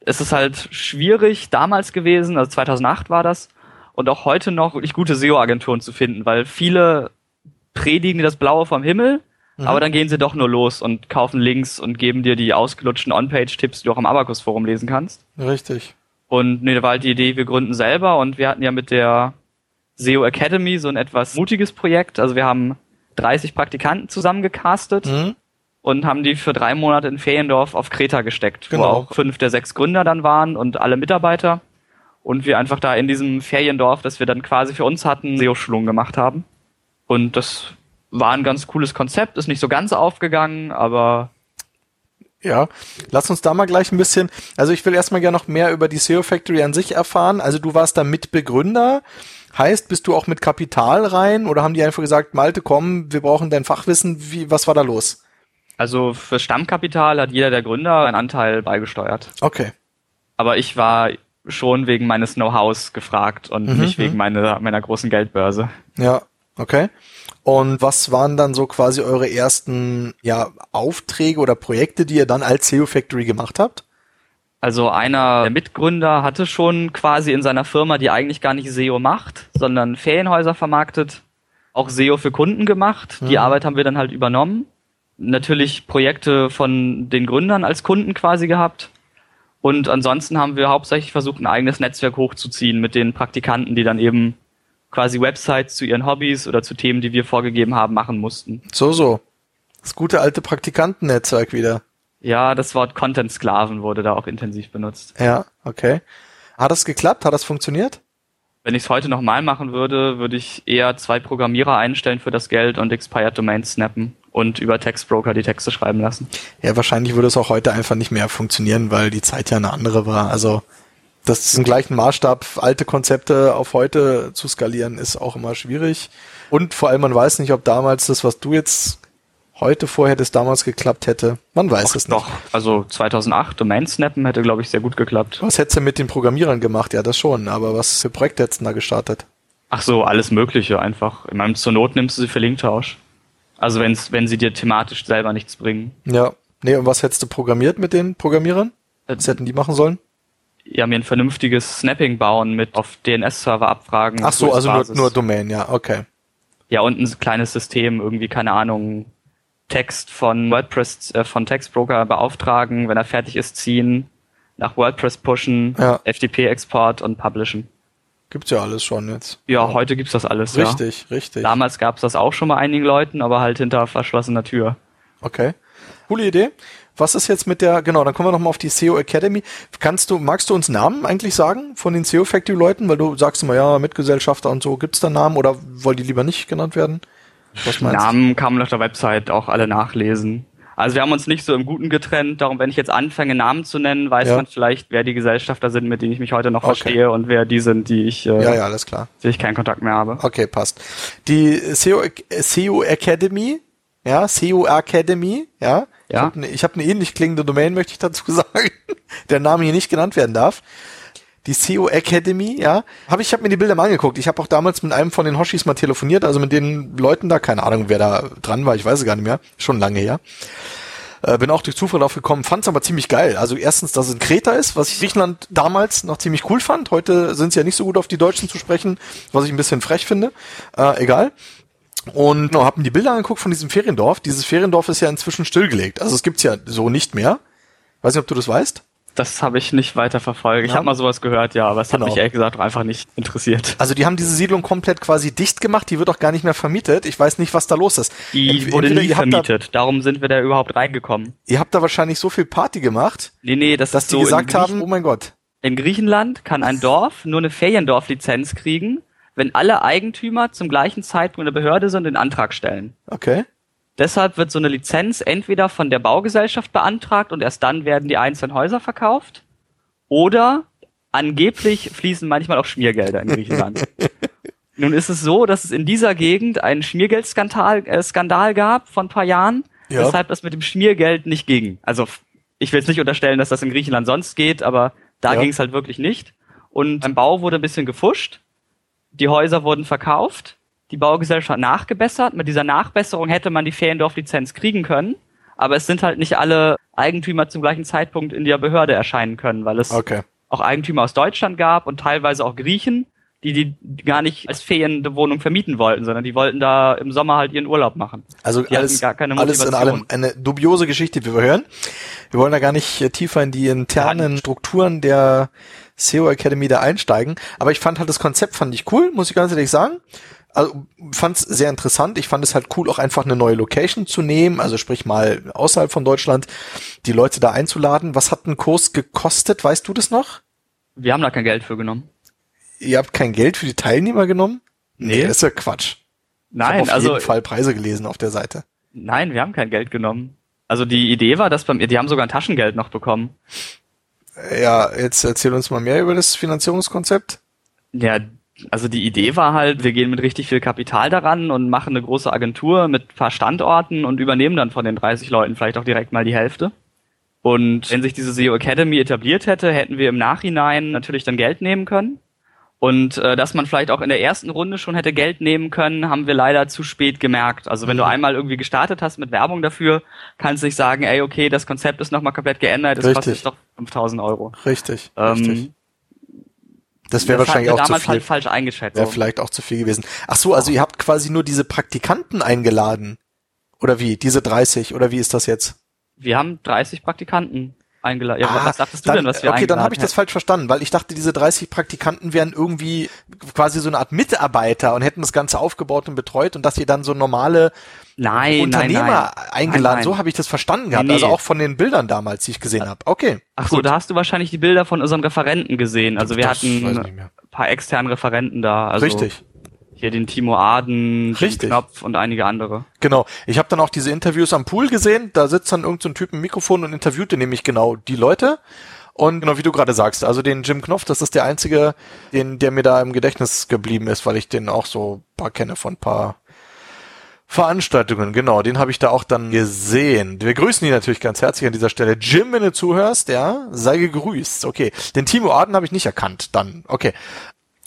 es ist halt schwierig damals gewesen, also 2008 war das, und auch heute noch wirklich gute SEO-Agenturen zu finden, weil viele predigen dir das Blaue vom Himmel, mhm. aber dann gehen sie doch nur los und kaufen Links und geben dir die ausgelutschten On-Page-Tipps, die du auch im Abacus-Forum lesen kannst. Richtig. Und nee, da war halt die Idee, wir gründen selber und wir hatten ja mit der SEO Academy so ein etwas mutiges Projekt. Also wir haben 30 Praktikanten zusammengecastet mhm. und haben die für drei Monate in Feriendorf auf Kreta gesteckt, genau. wo auch fünf der sechs Gründer dann waren und alle Mitarbeiter. Und wir einfach da in diesem Feriendorf, das wir dann quasi für uns hatten, SEO-Schulung gemacht haben. Und das war ein ganz cooles Konzept, ist nicht so ganz aufgegangen, aber ja, lass uns da mal gleich ein bisschen, also ich will erstmal gerne noch mehr über die SEO Factory an sich erfahren. Also du warst da Mitbegründer, heißt, bist du auch mit Kapital rein oder haben die einfach gesagt, Malte, komm, wir brauchen dein Fachwissen, wie, was war da los? Also für Stammkapital hat jeder der Gründer einen Anteil beigesteuert. Okay. Aber ich war schon wegen meines Know-hows gefragt und mhm, nicht wegen mhm. meiner, meiner großen Geldbörse. Ja, Okay. Und was waren dann so quasi eure ersten ja, Aufträge oder Projekte, die ihr dann als SEO Factory gemacht habt? Also einer der Mitgründer hatte schon quasi in seiner Firma, die eigentlich gar nicht SEO macht, sondern Ferienhäuser vermarktet, auch SEO für Kunden gemacht. Die mhm. Arbeit haben wir dann halt übernommen. Natürlich Projekte von den Gründern als Kunden quasi gehabt. Und ansonsten haben wir hauptsächlich versucht, ein eigenes Netzwerk hochzuziehen mit den Praktikanten, die dann eben quasi Websites zu ihren Hobbys oder zu Themen, die wir vorgegeben haben, machen mussten. So, so. Das gute alte Praktikantennetzwerk wieder. Ja, das Wort Content-Sklaven wurde da auch intensiv benutzt. Ja, okay. Hat das geklappt? Hat das funktioniert? Wenn ich es heute nochmal machen würde, würde ich eher zwei Programmierer einstellen für das Geld und Expired Domains snappen und über Textbroker die Texte schreiben lassen. Ja, wahrscheinlich würde es auch heute einfach nicht mehr funktionieren, weil die Zeit ja eine andere war. Also das im gleichen Maßstab alte Konzepte auf heute zu skalieren, ist auch immer schwierig. Und vor allem, man weiß nicht, ob damals das, was du jetzt heute vorher das damals geklappt hätte. Man weiß Doch, es nicht. Doch, also 2008 Domain snappen hätte, glaube ich, sehr gut geklappt. Was hättest du mit den Programmierern gemacht? Ja, das schon. Aber was für Projekte hättest du da gestartet? Ach so, alles Mögliche einfach. Ich meine, zur Not nimmst du sie für Linktausch. Also wenn's, wenn sie dir thematisch selber nichts bringen. Ja. Nee, und was hättest du programmiert mit den Programmierern? Was hätten die machen sollen? ja, mir ein vernünftiges Snapping bauen mit auf DNS-Server abfragen. Ach so, also nur, nur Domain, ja, okay. Ja, und ein kleines System, irgendwie, keine Ahnung, Text von WordPress, äh, von Textbroker beauftragen, wenn er fertig ist, ziehen, nach WordPress pushen, ja. FTP-Export und publishen. Gibt's ja alles schon jetzt. Ja, ja. heute gibt's das alles, Richtig, ja. richtig. Damals gab's das auch schon bei einigen Leuten, aber halt hinter verschlossener Tür. Okay. Coole Idee. Was ist jetzt mit der, genau, dann kommen wir nochmal auf die SEO Academy. Kannst du, magst du uns Namen eigentlich sagen von den SEO Factory Leuten? Weil du sagst immer, ja, Mitgesellschafter und so. Gibt's da Namen oder wollen die lieber nicht genannt werden? Was meinst Namen kann man auf der Website auch alle nachlesen. Also wir haben uns nicht so im Guten getrennt. Darum, wenn ich jetzt anfange, Namen zu nennen, weiß ja. man vielleicht, wer die Gesellschafter sind, mit denen ich mich heute noch okay. verstehe und wer die sind, die ich, äh, ja, ja, alles klar. die ich keinen Kontakt mehr habe. Okay, passt. Die SEO, SEO Academy, ja, SEO Academy, ja, ja. Ich habe eine hab ne ähnlich klingende Domain, möchte ich dazu sagen, der Name hier nicht genannt werden darf. Die SEO Academy, ja, habe ich, habe mir die Bilder mal angeguckt. Ich habe auch damals mit einem von den Hoshis mal telefoniert, also mit den Leuten da, keine Ahnung, wer da dran war, ich weiß es gar nicht mehr, schon lange her. Äh, bin auch durch Zufall drauf gekommen, fand es aber ziemlich geil. Also erstens, dass es ein Kreta ist, was ich Griechenland damals noch ziemlich cool fand. Heute sind sie ja nicht so gut auf die Deutschen zu sprechen, was ich ein bisschen frech finde. Äh, egal. Und genau, hab mir die Bilder angeguckt von diesem Feriendorf. Dieses Feriendorf ist ja inzwischen stillgelegt. Also es gibt's ja so nicht mehr. Weiß nicht, ob du das weißt. Das habe ich nicht weiter verfolgt. Ich ja. habe mal sowas gehört, ja, aber es genau. hat mich ehrlich gesagt auch einfach nicht interessiert. Also die haben diese Siedlung komplett quasi dicht gemacht, die wird auch gar nicht mehr vermietet. Ich weiß nicht, was da los ist. Die Ent wurde nie vermietet, da, darum sind wir da überhaupt reingekommen. Ihr habt da wahrscheinlich so viel Party gemacht, nee, nee, das dass die so gesagt haben, oh mein Gott. In Griechenland kann ein Dorf nur eine Feriendorf-Lizenz kriegen, wenn alle Eigentümer zum gleichen Zeitpunkt in der Behörde sind, den Antrag stellen. Okay. Deshalb wird so eine Lizenz entweder von der Baugesellschaft beantragt und erst dann werden die einzelnen Häuser verkauft oder angeblich fließen manchmal auch Schmiergelder in Griechenland. Nun ist es so, dass es in dieser Gegend einen Schmiergeldskandal äh, Skandal gab von ein paar Jahren, ja. weshalb das mit dem Schmiergeld nicht ging. Also ich will jetzt nicht unterstellen, dass das in Griechenland sonst geht, aber da ja. ging es halt wirklich nicht. Und beim Bau wurde ein bisschen gefuscht die Häuser wurden verkauft, die Baugesellschaft nachgebessert. Mit dieser Nachbesserung hätte man die Feriendorf-Lizenz kriegen können, aber es sind halt nicht alle Eigentümer zum gleichen Zeitpunkt in der Behörde erscheinen können, weil es okay. auch Eigentümer aus Deutschland gab und teilweise auch Griechen, die die gar nicht als Ferienwohnung vermieten wollten, sondern die wollten da im Sommer halt ihren Urlaub machen. Also die alles, alles in allem eine dubiose Geschichte, wie wir hören. Wir wollen da gar nicht tiefer in die internen Strukturen der SEO Academy da einsteigen. Aber ich fand halt das Konzept fand ich cool, muss ich ganz ehrlich sagen. Also fand es sehr interessant. Ich fand es halt cool, auch einfach eine neue Location zu nehmen, also sprich mal außerhalb von Deutschland, die Leute da einzuladen. Was hat ein Kurs gekostet? Weißt du das noch? Wir haben da kein Geld für genommen. Ihr habt kein Geld für die Teilnehmer genommen? Nee, das ist ja Quatsch. Nein, ich auf also jeden Fall Preise gelesen auf der Seite. Nein, wir haben kein Geld genommen. Also die Idee war, dass beim, die haben sogar ein Taschengeld noch bekommen. Ja, jetzt erzähl uns mal mehr über das Finanzierungskonzept. Ja, also die Idee war halt, wir gehen mit richtig viel Kapital daran und machen eine große Agentur mit paar Standorten und übernehmen dann von den 30 Leuten vielleicht auch direkt mal die Hälfte. Und wenn sich diese SEO Academy etabliert hätte, hätten wir im Nachhinein natürlich dann Geld nehmen können Und äh, dass man vielleicht auch in der ersten Runde schon hätte Geld nehmen können, haben wir leider zu spät gemerkt. Also wenn mhm. du einmal irgendwie gestartet hast mit Werbung dafür, kannst du nicht sagen, ey, okay, das Konzept ist nochmal komplett geändert, es kostet doch 5000 Euro. Richtig, ähm, richtig. Das wäre wahrscheinlich auch zu viel. Halt falsch eingeschätzt. Wäre vielleicht auch zu viel gewesen. Ach so, also ihr habt quasi nur diese Praktikanten eingeladen. Oder wie? Diese 30? Oder wie ist das jetzt? Wir haben 30 Praktikanten eingeladen. Ja, ah, was dachtest du dann, denn, was wir Okay, dann habe ich das falsch verstanden, weil ich dachte, diese 30 Praktikanten wären irgendwie quasi so eine Art Mitarbeiter und hätten das Ganze aufgebaut und betreut und dass ihr dann so normale nein, Unternehmer nein, nein. eingeladen. Nein, so habe ich das verstanden gehabt. Nee. Also auch von den Bildern damals, die ich gesehen habe. Okay. Ach so, da hast du wahrscheinlich die Bilder von unseren Referenten gesehen. Also wir das hatten ein paar externen Referenten da. Also Richtig. Hier den Timo Aden, Richtig. Knopf und einige andere. Genau. Ich habe dann auch diese Interviews am Pool gesehen. Da sitzt dann irgendein so Typ im Mikrofon und interviewte nämlich genau die Leute. Und genau wie du gerade sagst, also den Jim Knopf, das ist der einzige, den, der mir da im Gedächtnis geblieben ist, weil ich den auch so paar kenne von paar Veranstaltungen, genau, den habe ich da auch dann gesehen. Wir grüßen ihn natürlich ganz herzlich an dieser Stelle. Jim, wenn du zuhörst, ja, sei gegrüßt. Okay, den Timo Arden habe ich nicht erkannt, dann, okay.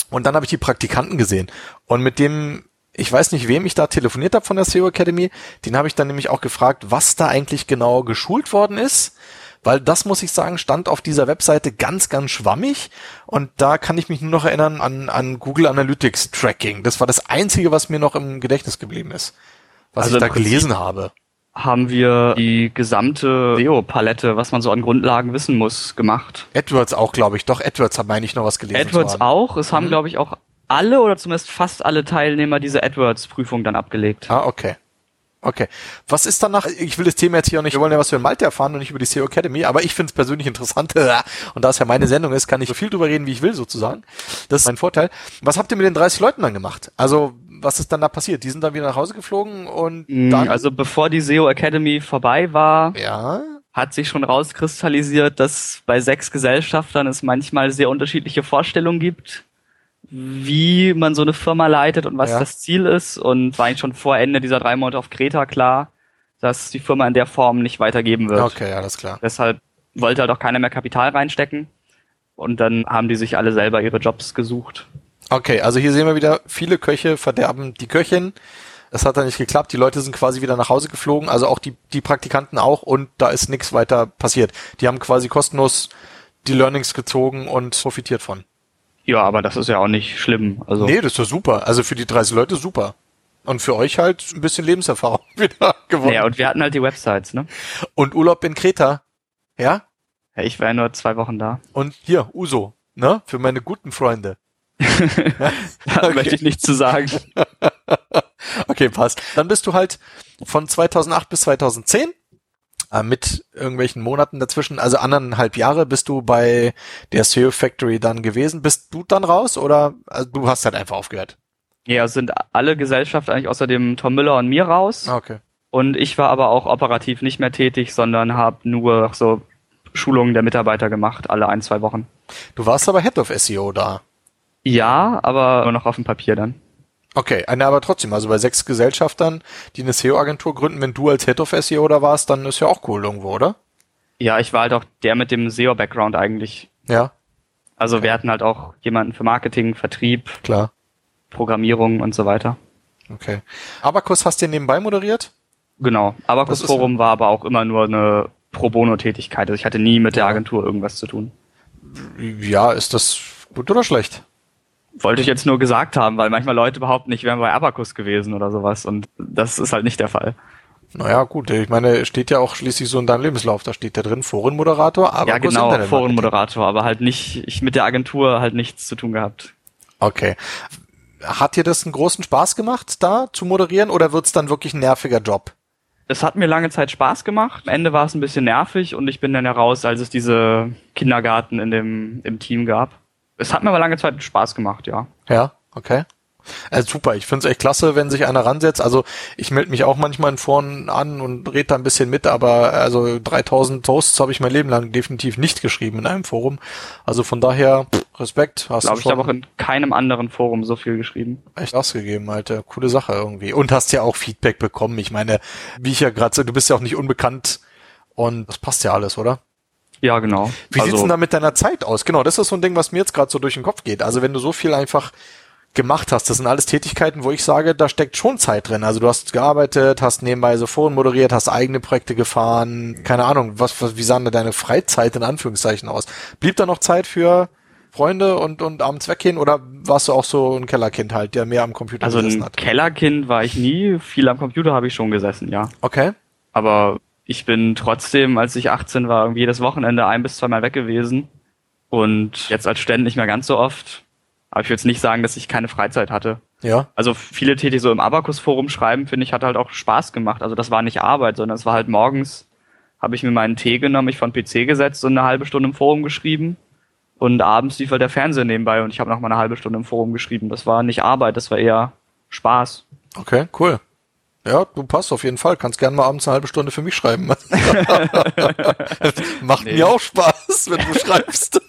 Und dann habe ich die Praktikanten gesehen. Und mit dem, ich weiß nicht, wem ich da telefoniert habe von der SEO Academy, den habe ich dann nämlich auch gefragt, was da eigentlich genau geschult worden ist. Weil das, muss ich sagen, stand auf dieser Webseite ganz, ganz schwammig. Und da kann ich mich nur noch erinnern an, an Google Analytics Tracking. Das war das Einzige, was mir noch im Gedächtnis geblieben ist, was also ich da gelesen habe haben wir die gesamte SEO-Palette, was man so an Grundlagen wissen muss, gemacht. AdWords auch, glaube ich. Doch, AdWords meine ich noch was gelesen. AdWords auch. Es haben, mhm. glaube ich, auch alle oder zumindest fast alle Teilnehmer diese AdWords-Prüfung dann abgelegt. Ah, okay. Okay. Was ist danach? Ich will das Thema jetzt hier auch nicht, wir wollen ja was für Malte erfahren und nicht über die SEO Academy, aber ich finde es persönlich interessant. Und da es ja meine Sendung ist, kann ich so viel drüber reden, wie ich will, sozusagen. Das ist mein Vorteil. Was habt ihr mit den 30 Leuten dann gemacht? Also, was ist dann da passiert? Die sind dann wieder nach Hause geflogen und mm, dann? Also, bevor die SEO Academy vorbei war, ja? hat sich schon rauskristallisiert, dass bei sechs Gesellschaftern es manchmal sehr unterschiedliche Vorstellungen gibt wie man so eine Firma leitet und was ja. das Ziel ist. Und war eigentlich schon vor Ende dieser drei Monate auf Kreta klar, dass die Firma in der Form nicht weitergeben wird. Okay, alles klar. Deshalb wollte halt auch keiner mehr Kapital reinstecken. Und dann haben die sich alle selber ihre Jobs gesucht. Okay, also hier sehen wir wieder, viele Köche verderben die Köchin. Es hat dann nicht geklappt. Die Leute sind quasi wieder nach Hause geflogen, also auch die, die Praktikanten auch und da ist nichts weiter passiert. Die haben quasi kostenlos die Learnings gezogen und profitiert von. Ja, aber das ist ja auch nicht schlimm. Also nee, das ist ja super. Also für die 30 Leute super. Und für euch halt ein bisschen Lebenserfahrung wieder gewonnen. Ja, und wir hatten halt die Websites, ne? Und Urlaub in Kreta. Ja? Ja, ich war ja nur zwei Wochen da. Und hier, Uso, ne? Für meine guten Freunde. da okay. möchte ich nichts zu sagen. okay, passt. Dann bist du halt von 2008 bis 2010 äh, mit irgendwelchen Monaten dazwischen, also anderthalb Jahre bist du bei der SEO Factory dann gewesen. Bist du dann raus oder also du hast halt einfach aufgehört? Ja, sind alle Gesellschaften eigentlich außer dem Tom Müller und mir raus. Ah, okay. Und ich war aber auch operativ nicht mehr tätig, sondern habe nur so Schulungen der Mitarbeiter gemacht, alle ein, zwei Wochen. Du warst aber Head of SEO da. Ja, aber nur noch auf dem Papier dann. Okay, eine aber trotzdem, also bei sechs Gesellschaftern, die eine SEO-Agentur gründen, wenn du als Head of SEO da warst, dann ist ja auch cool irgendwo, oder? Ja, ich war halt auch der mit dem SEO-Background eigentlich. Ja. Also okay. wir hatten halt auch jemanden für Marketing, Vertrieb, Klar. Programmierung und so weiter. Okay. Abacus hast du nebenbei moderiert? Genau. Abacus Forum war aber auch immer nur eine Pro Bono-Tätigkeit. Also ich hatte nie mit der Agentur irgendwas zu tun. Ja, ist das gut oder schlecht? Wollte ich jetzt nur gesagt haben, weil manchmal Leute behaupten, ich wäre bei Abacus gewesen oder sowas und das ist halt nicht der Fall. Naja, gut, ich meine, steht ja auch schließlich so in deinem Lebenslauf, da steht ja drin Forenmoderator, Abacus Ja, genau, Forenmoderator, aber halt nicht, ich mit der Agentur halt nichts zu tun gehabt. Okay. Hat dir das einen großen Spaß gemacht, da zu moderieren oder wird's dann wirklich ein nerviger Job? Es hat mir lange Zeit Spaß gemacht. Am Ende war es ein bisschen nervig und ich bin dann heraus, als es diese Kindergarten in dem, im Team gab. Es hat mir aber lange Zeit Spaß gemacht, ja. Ja, okay. Also super, ich finde es echt klasse, wenn sich einer ransetzt. Also ich melde mich auch manchmal in Foren an und rede da ein bisschen mit, aber also 3000 Posts habe ich mein Leben lang definitiv nicht geschrieben in einem Forum. Also von daher Respekt. Hast Glaube ich habe auch in keinem anderen Forum so viel geschrieben. Echt ausgegeben, Alter. Coole Sache irgendwie. Und hast ja auch Feedback bekommen. Ich meine, wie ich ja gerade so, du bist ja auch nicht unbekannt und das passt ja alles, oder? Ja, genau. Wie also, sieht's denn da mit deiner Zeit aus? Genau, das ist so ein Ding, was mir jetzt gerade so durch den Kopf geht. Also wenn du so viel einfach gemacht hast, das sind alles Tätigkeiten, wo ich sage, da steckt schon Zeit drin. Also du hast gearbeitet, hast nebenbei so Foren moderiert, hast eigene Projekte gefahren, keine Ahnung, was, was wie sah denn deine Freizeit in Anführungszeichen aus? Blieb da noch Zeit für Freunde und, und abends weggehen oder warst du auch so ein Kellerkind halt, der mehr am Computer also gesessen hat? Also ein Kellerkind war ich nie, viel am Computer habe ich schon gesessen, ja. Okay. Aber ich bin trotzdem, als ich 18 war, irgendwie jedes Wochenende ein bis zweimal weg gewesen. Und jetzt als Student nicht mehr ganz so oft. Aber ich würde jetzt nicht sagen, dass ich keine Freizeit hatte. Ja. Also viele tätig so im Abakus-Forum schreiben, finde ich, hat halt auch Spaß gemacht. Also das war nicht Arbeit, sondern es war halt morgens, habe ich mir meinen Tee genommen, mich von PC gesetzt und eine halbe Stunde im Forum geschrieben. Und abends lief halt der Fernseher nebenbei und ich habe noch mal eine halbe Stunde im Forum geschrieben. Das war nicht Arbeit, das war eher Spaß. Okay, cool. Ja, du passt auf jeden Fall. Kannst gerne mal abends eine halbe Stunde für mich schreiben. Macht nee. mir auch Spaß, wenn du schreibst.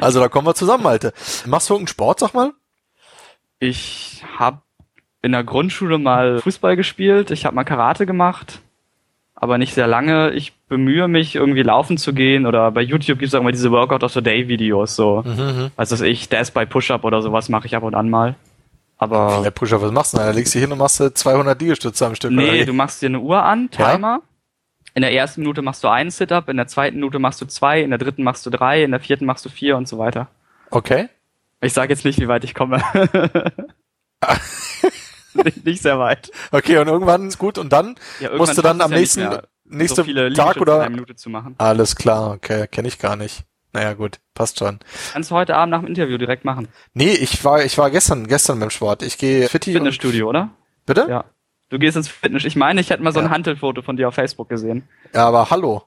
Also da kommen wir zusammen, Alte. Machst du irgendeinen Sport, sag mal? Ich habe in der Grundschule mal Fußball gespielt. Ich habe mal Karate gemacht aber nicht sehr lange. Ich bemühe mich, irgendwie laufen zu gehen oder bei YouTube gibt es auch mal diese Workout of the Day Videos, so. Mhm, mhm. was weiß ich, Death by Push-Up oder sowas mache ich ab und an mal. Aber. Ja, Push-Up, was machst du denn? Da legst du hin und machst 200 Liegestütze am Stück. Nee, du machst dir eine Uhr an, Timer. Ja? In der ersten Minute machst du einen Sit-Up, in der zweiten Minute machst du zwei, in der dritten machst du drei, in der vierten machst du vier und so weiter. Okay. Ich sage jetzt nicht, wie weit ich komme. nicht, nicht, sehr weit. Okay, und irgendwann ist gut und dann ja, musst du dann am nächsten ja nächste so Tag oder Minute zu machen. Alles klar, okay, kenne ich gar nicht. Naja, gut, passt schon. Kannst du heute Abend nach dem Interview direkt machen? Nee, ich war ich war gestern gestern beim Sport. Ich gehe Fitti Fitnessstudio, oder? Bitte? Ja. Du gehst ins Fitness. Ich meine, ich hätte mal so ein ja. Hantelfoto von dir auf Facebook gesehen. Ja, aber hallo.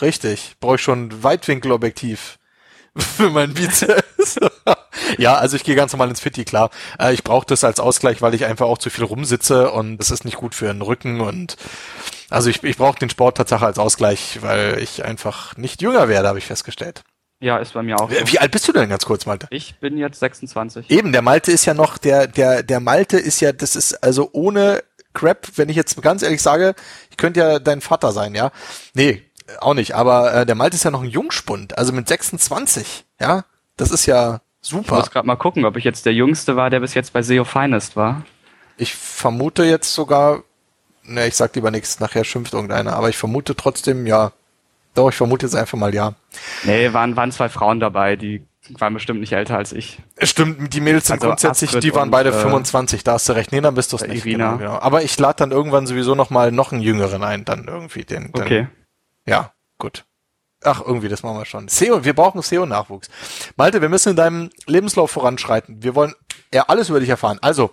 Richtig. Brauche ich schon ein Weitwinkelobjektiv für meinen Bizeps. ja, also ich gehe ganz normal ins Fitti, klar. Äh, ich brauche das als Ausgleich, weil ich einfach auch zu viel rumsitze und das ist nicht gut für den Rücken und also ich, ich brauche den Sport tatsächlich als Ausgleich, weil ich einfach nicht jünger werde, habe ich festgestellt. Ja, ist bei mir auch. So. Wie alt bist du denn ganz kurz, Malte? Ich bin jetzt 26. Eben, der Malte ist ja noch, der, der, der Malte ist ja, das ist also ohne Crap, wenn ich jetzt ganz ehrlich sage, ich könnte ja dein Vater sein, ja. Nee, auch nicht, aber äh, der Malte ist ja noch ein Jungspund, also mit 26, ja. Das ist ja super. Ich muss gerade mal gucken, ob ich jetzt der Jüngste war, der bis jetzt bei SEO Finest war. Ich vermute jetzt sogar, ne, ich sag lieber nichts, nachher schimpft irgendeiner, aber ich vermute trotzdem, ja. Doch, ich vermute jetzt einfach mal ja. Nee, waren, waren zwei Frauen dabei, die waren bestimmt nicht älter als ich. Stimmt, die Mädels sind also grundsätzlich, Astrid die waren beide und, 25, da hast du recht. Nee, dann bist du es nicht. Irina. Genau, genau. Aber ich lade dann irgendwann sowieso noch mal noch einen Jüngeren ein, dann irgendwie den. den okay. Ja, gut. Ach, irgendwie, das machen wir schon. SEO, wir brauchen SEO-Nachwuchs. Malte, wir müssen in deinem Lebenslauf voranschreiten. Wir wollen ja alles über dich erfahren. Also,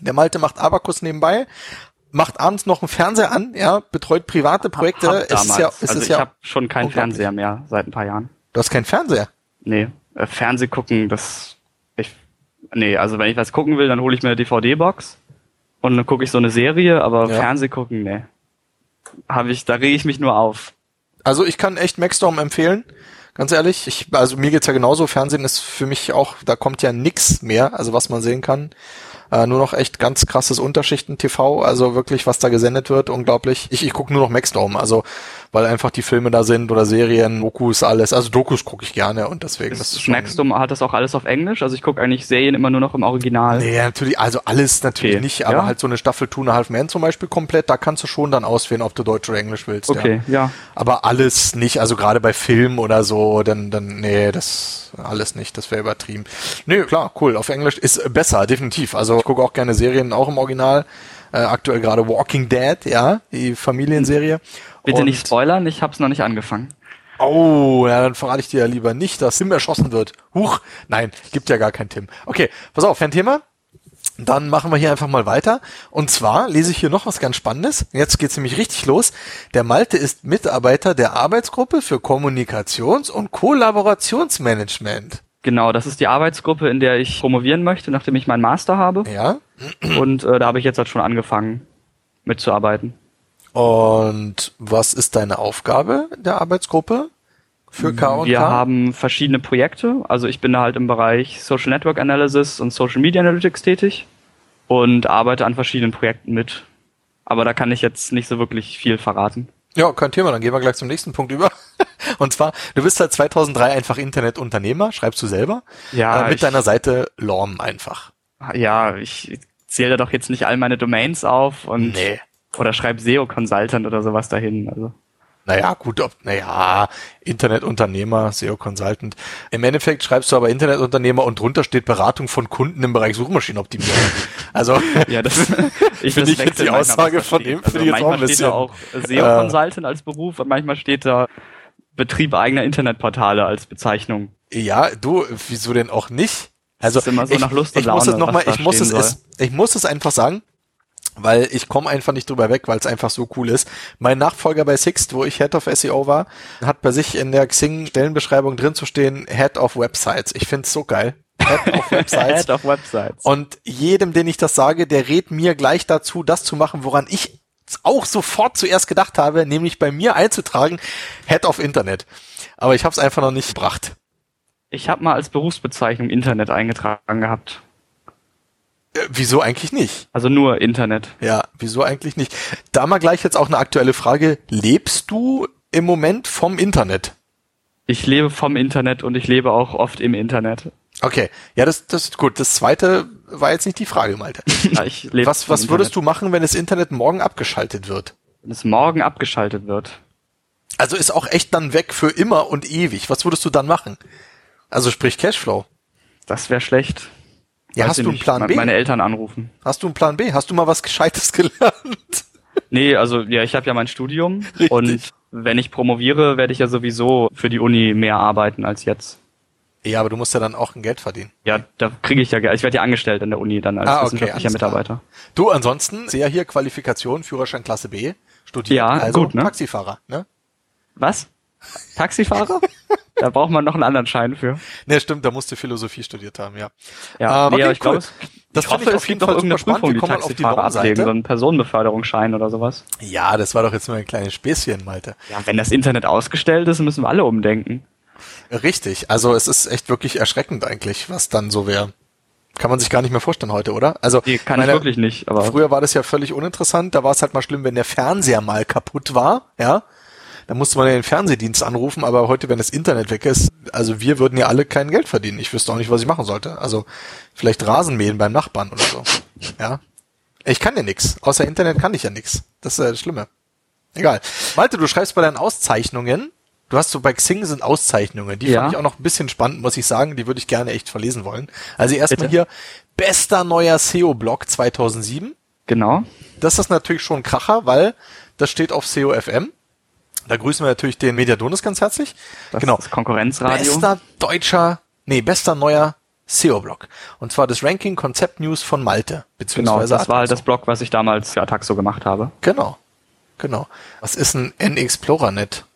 der Malte macht Abakus nebenbei, macht abends noch einen Fernseher an, ja, betreut private Projekte. Hab, hab es ist ja, es also ist ich ja habe schon keinen Fernseher mehr seit ein paar Jahren. Du hast keinen Fernseher? Nee, äh, Fernseh gucken, das ich nee, also wenn ich was gucken will, dann hole ich mir eine DVD-Box und dann gucke ich so eine Serie, aber ja. Fernseh gucken, nee. Habe ich, da rege ich mich nur auf. Also ich kann echt Maxstorm empfehlen. Ganz ehrlich, ich, also mir geht's ja genauso. Fernsehen ist für mich auch, da kommt ja nix mehr, also was man sehen kann. Äh, nur noch echt ganz krasses Unterschichten-TV, also wirklich, was da gesendet wird, unglaublich. Ich, ich gucke nur noch Maxdome, also weil einfach die Filme da sind oder Serien, Dokus, alles. Also Dokus gucke ich gerne und deswegen. Das ist schon Maxdome hat das auch alles auf Englisch? Also ich gucke eigentlich Serien immer nur noch im Original. Nee, natürlich, also alles natürlich okay. nicht, aber ja? halt so eine Staffel Two and a Half Man zum Beispiel komplett, da kannst du schon dann auswählen, ob du Deutsch oder Englisch willst. Okay, ja. ja. Aber alles nicht, also gerade bei Film oder so, dann, dann, nee, das alles nicht, das wäre übertrieben. Nee, klar, cool, auf Englisch ist besser, definitiv. Also ich gucke auch gerne Serien auch im Original. Äh, aktuell gerade Walking Dead, ja, die Familienserie. Bitte und nicht spoilern, ich hab's noch nicht angefangen. Oh, ja, dann verrate ich dir ja lieber nicht, dass Tim erschossen wird. Huch, nein, gibt ja gar kein Tim. Okay, pass auf, Fan-Thema. Dann machen wir hier einfach mal weiter. Und zwar lese ich hier noch was ganz Spannendes. Jetzt geht's nämlich richtig los. Der Malte ist Mitarbeiter der Arbeitsgruppe für Kommunikations- und Kollaborationsmanagement. Genau, das ist die Arbeitsgruppe, in der ich promovieren möchte, nachdem ich meinen Master habe. Ja. Und äh, da habe ich jetzt halt schon angefangen mitzuarbeiten. Und was ist deine Aufgabe der Arbeitsgruppe für K&K? Wir haben verschiedene Projekte. Also ich bin da halt im Bereich Social Network Analysis und Social Media Analytics tätig und arbeite an verschiedenen Projekten mit. Aber da kann ich jetzt nicht so wirklich viel verraten. Ja, kein Thema. Dann gehen wir gleich zum nächsten Punkt über. Und zwar, du bist seit 2003 einfach Internetunternehmer, schreibst du selber, Ja, äh, mit ich- deiner Seite Lorm einfach. Ja, ich zähle da doch jetzt nicht all meine Domains auf und Nee. oder schreibe SEO Consultant oder sowas dahin. Also Naja, gut, ob, naja, Internetunternehmer, SEO Consultant. Im Endeffekt schreibst du aber Internetunternehmer und drunter steht Beratung von Kunden im Bereich Suchmaschinenoptimierung. Also, ja, das ich Finde ich jetzt die manchmal, Aussage von steht. ihm, finde ich jetzt manchmal auch ein steht da auch bisschen, SEO äh, Consultant als Beruf und manchmal steht da Betrieb eigener Internetportale als Bezeichnung. ja, du, wieso denn auch nicht? Also, so ich, nach Lust und ich muss es Laune, noch mal, was da ich muss es, es, ich muss es einfach sagen, weil ich komme einfach nicht drüber weg, weil es einfach so cool ist. Mein Nachfolger bei Sixt, wo ich Head of SEO war, hat bei sich in der Xing Stellenbeschreibung drin zu stehen, Head of Websites. Ich find's so geil. Head of Websites. Head of Websites. Und jedem, den ich das sage, der rät mir gleich dazu, das zu machen, woran ich auch sofort zuerst gedacht habe, nämlich bei mir einzutragen, Head of Internet. Aber ich habe es einfach noch nicht gebracht. Ich habe mal als Berufsbezeichnung Internet eingetragen gehabt. Äh, wieso eigentlich nicht? Also nur Internet. Ja, wieso eigentlich nicht? Da mal gleich jetzt auch eine aktuelle Frage. Lebst du im Moment vom Internet? Ich lebe vom Internet und ich lebe auch oft im Internet. Okay, ja, das, das ist gut. Das zweite war jetzt nicht die Frage, Malte. Ja, ich lebe Was, was würdest du machen, wenn das Internet morgen abgeschaltet wird? Wenn es morgen abgeschaltet wird. Also ist auch echt dann weg für immer und ewig. Was würdest du dann machen? Also sprich Cashflow. Das wäre schlecht. Ja, Weiß hast du einen nicht. Plan Me- B? Meine Eltern anrufen. Hast du einen Plan B? Hast du mal was Gescheites gelernt? Nee, also ja, ich habe ja mein Studium Richtig. und wenn ich promoviere, werde ich ja sowieso für die Uni mehr arbeiten als jetzt. Ja, aber du musst ja dann auch ein Geld verdienen. Ja, da kriege ich ja Geld. Ich werde ja angestellt an der Uni dann als Ah, okay, wissenschaftlicher. Mitarbeiter. Du, ansonsten, sehe ja hier Qualifikation, Führerschein Klasse B, studiert, Ja, also gut, ne? Taxifahrer, ne? Was? Taxifahrer? da braucht man noch einen anderen Schein für. Ne, stimmt, da musst du Philosophie studiert haben, ja. Ja, Ähm, nee, okay, aber ich glaube, cool. es, Das ich hoffe, ich auf es jeden gibt doch irgendeine spannend. Prüfung, die Taxifahrer ablegen, so einen Personenbeförderungsschein oder sowas. Ja, das war doch jetzt nur ein kleines Späßchen, Malte. Ja, wenn das Internet ausgestellt ist, müssen wir alle umdenken. Richtig, also es ist echt wirklich erschreckend eigentlich, was dann so wäre. Kann man sich gar nicht mehr vorstellen heute, oder? Also Nee, kann meine, ich wirklich nicht, aber Früher war das ja völlig uninteressant. Da war es halt mal schlimm, wenn der Fernseher mal kaputt war, ja. Da musste man ja den Fernsehdienst anrufen, aber heute, wenn das Internet weg ist, also wir würden ja alle kein Geld verdienen. Ich wüsste auch nicht, was ich machen sollte. Also vielleicht Rasenmähen beim Nachbarn oder so. Ja. Ich kann ja nix. Außer Internet kann ich ja nix. Das ist ja das Schlimme. Egal. Malte, du schreibst bei deinen Auszeichnungen. Du hast so bei Xing sind Auszeichnungen. Die Ja. fand ich auch noch ein bisschen spannend, muss ich sagen. Die würde ich gerne echt verlesen wollen. Also erstmal hier bester neuer SEO-Blog 2007. genau. Das ist natürlich schon ein Kracher, weil das steht auf SEO-FM. Da grüßen wir natürlich den Mediadonis ganz herzlich. Das genau. ist Konkurrenzradio. Bester deutscher, nee, bester neuer SEO-Blog. Und zwar das Ranking Konzept News von Malte. Genau, Beziehungsweise das war halt das Blog, was ich damals für Ataxo gemacht habe. Genau. Genau. Was ist ein N-Explorer-Net?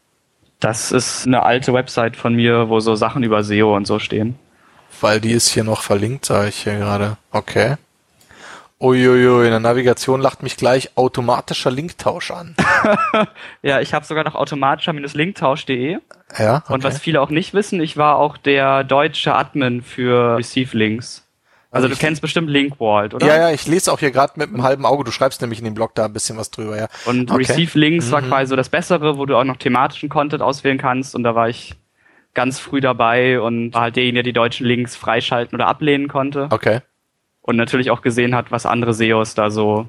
Das ist eine alte Website von mir, wo so Sachen über SEO und so stehen. Weil die ist hier noch verlinkt, sage ich hier gerade. Okay. Uiuiui, in der Navigation lacht mich gleich automatischer Linktausch an. Ja, ich habe sogar noch automatischer-linktausch.de. Ja, okay. Und was viele auch nicht wissen, ich war auch der deutsche Admin für Receive Links. Also, Also du kennst bestimmt Linkwald, oder? Ja, ja, ich lese auch hier gerade mit einem halben Auge. Du schreibst nämlich in dem Blog da ein bisschen was drüber, ja. Und Okay. Receive Links war Mhm. quasi so das Bessere, wo du auch noch thematischen Content auswählen kannst. Und da war ich ganz früh dabei und war halt derjenige, der die deutschen Links freischalten oder ablehnen konnte. Okay. Und natürlich auch gesehen hat, was andere SEOs da so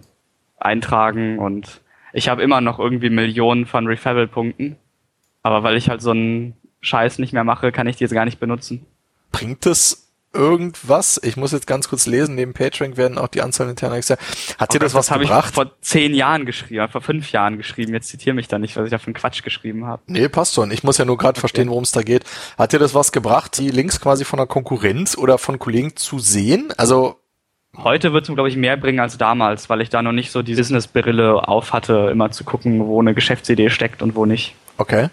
eintragen. Und ich habe immer noch irgendwie Millionen von Referral-Punkten. Aber weil ich halt so einen Scheiß nicht mehr mache, kann ich die jetzt gar nicht benutzen. Bringt es irgendwas? Ich muss jetzt ganz kurz lesen. Neben PageRank werden auch die Anzahl interner Externer. Hat dir das, was habe ich gebracht? vor zehn Jahren geschrieben, vor fünf Jahren geschrieben. Jetzt zitiere mich da nicht, was ich da für einen Quatsch geschrieben habe. Nee, passt schon. Ich muss ja nur gerade verstehen, worum es da geht. Hat dir das was gebracht, die Links quasi von der Konkurrenz oder von Kollegen zu sehen? Also, Heute wird es mir, glaube ich, mehr bringen als damals, weil ich da noch nicht so die Business-Brille auf hatte, immer zu gucken, wo eine Geschäftsidee steckt und wo nicht. okay.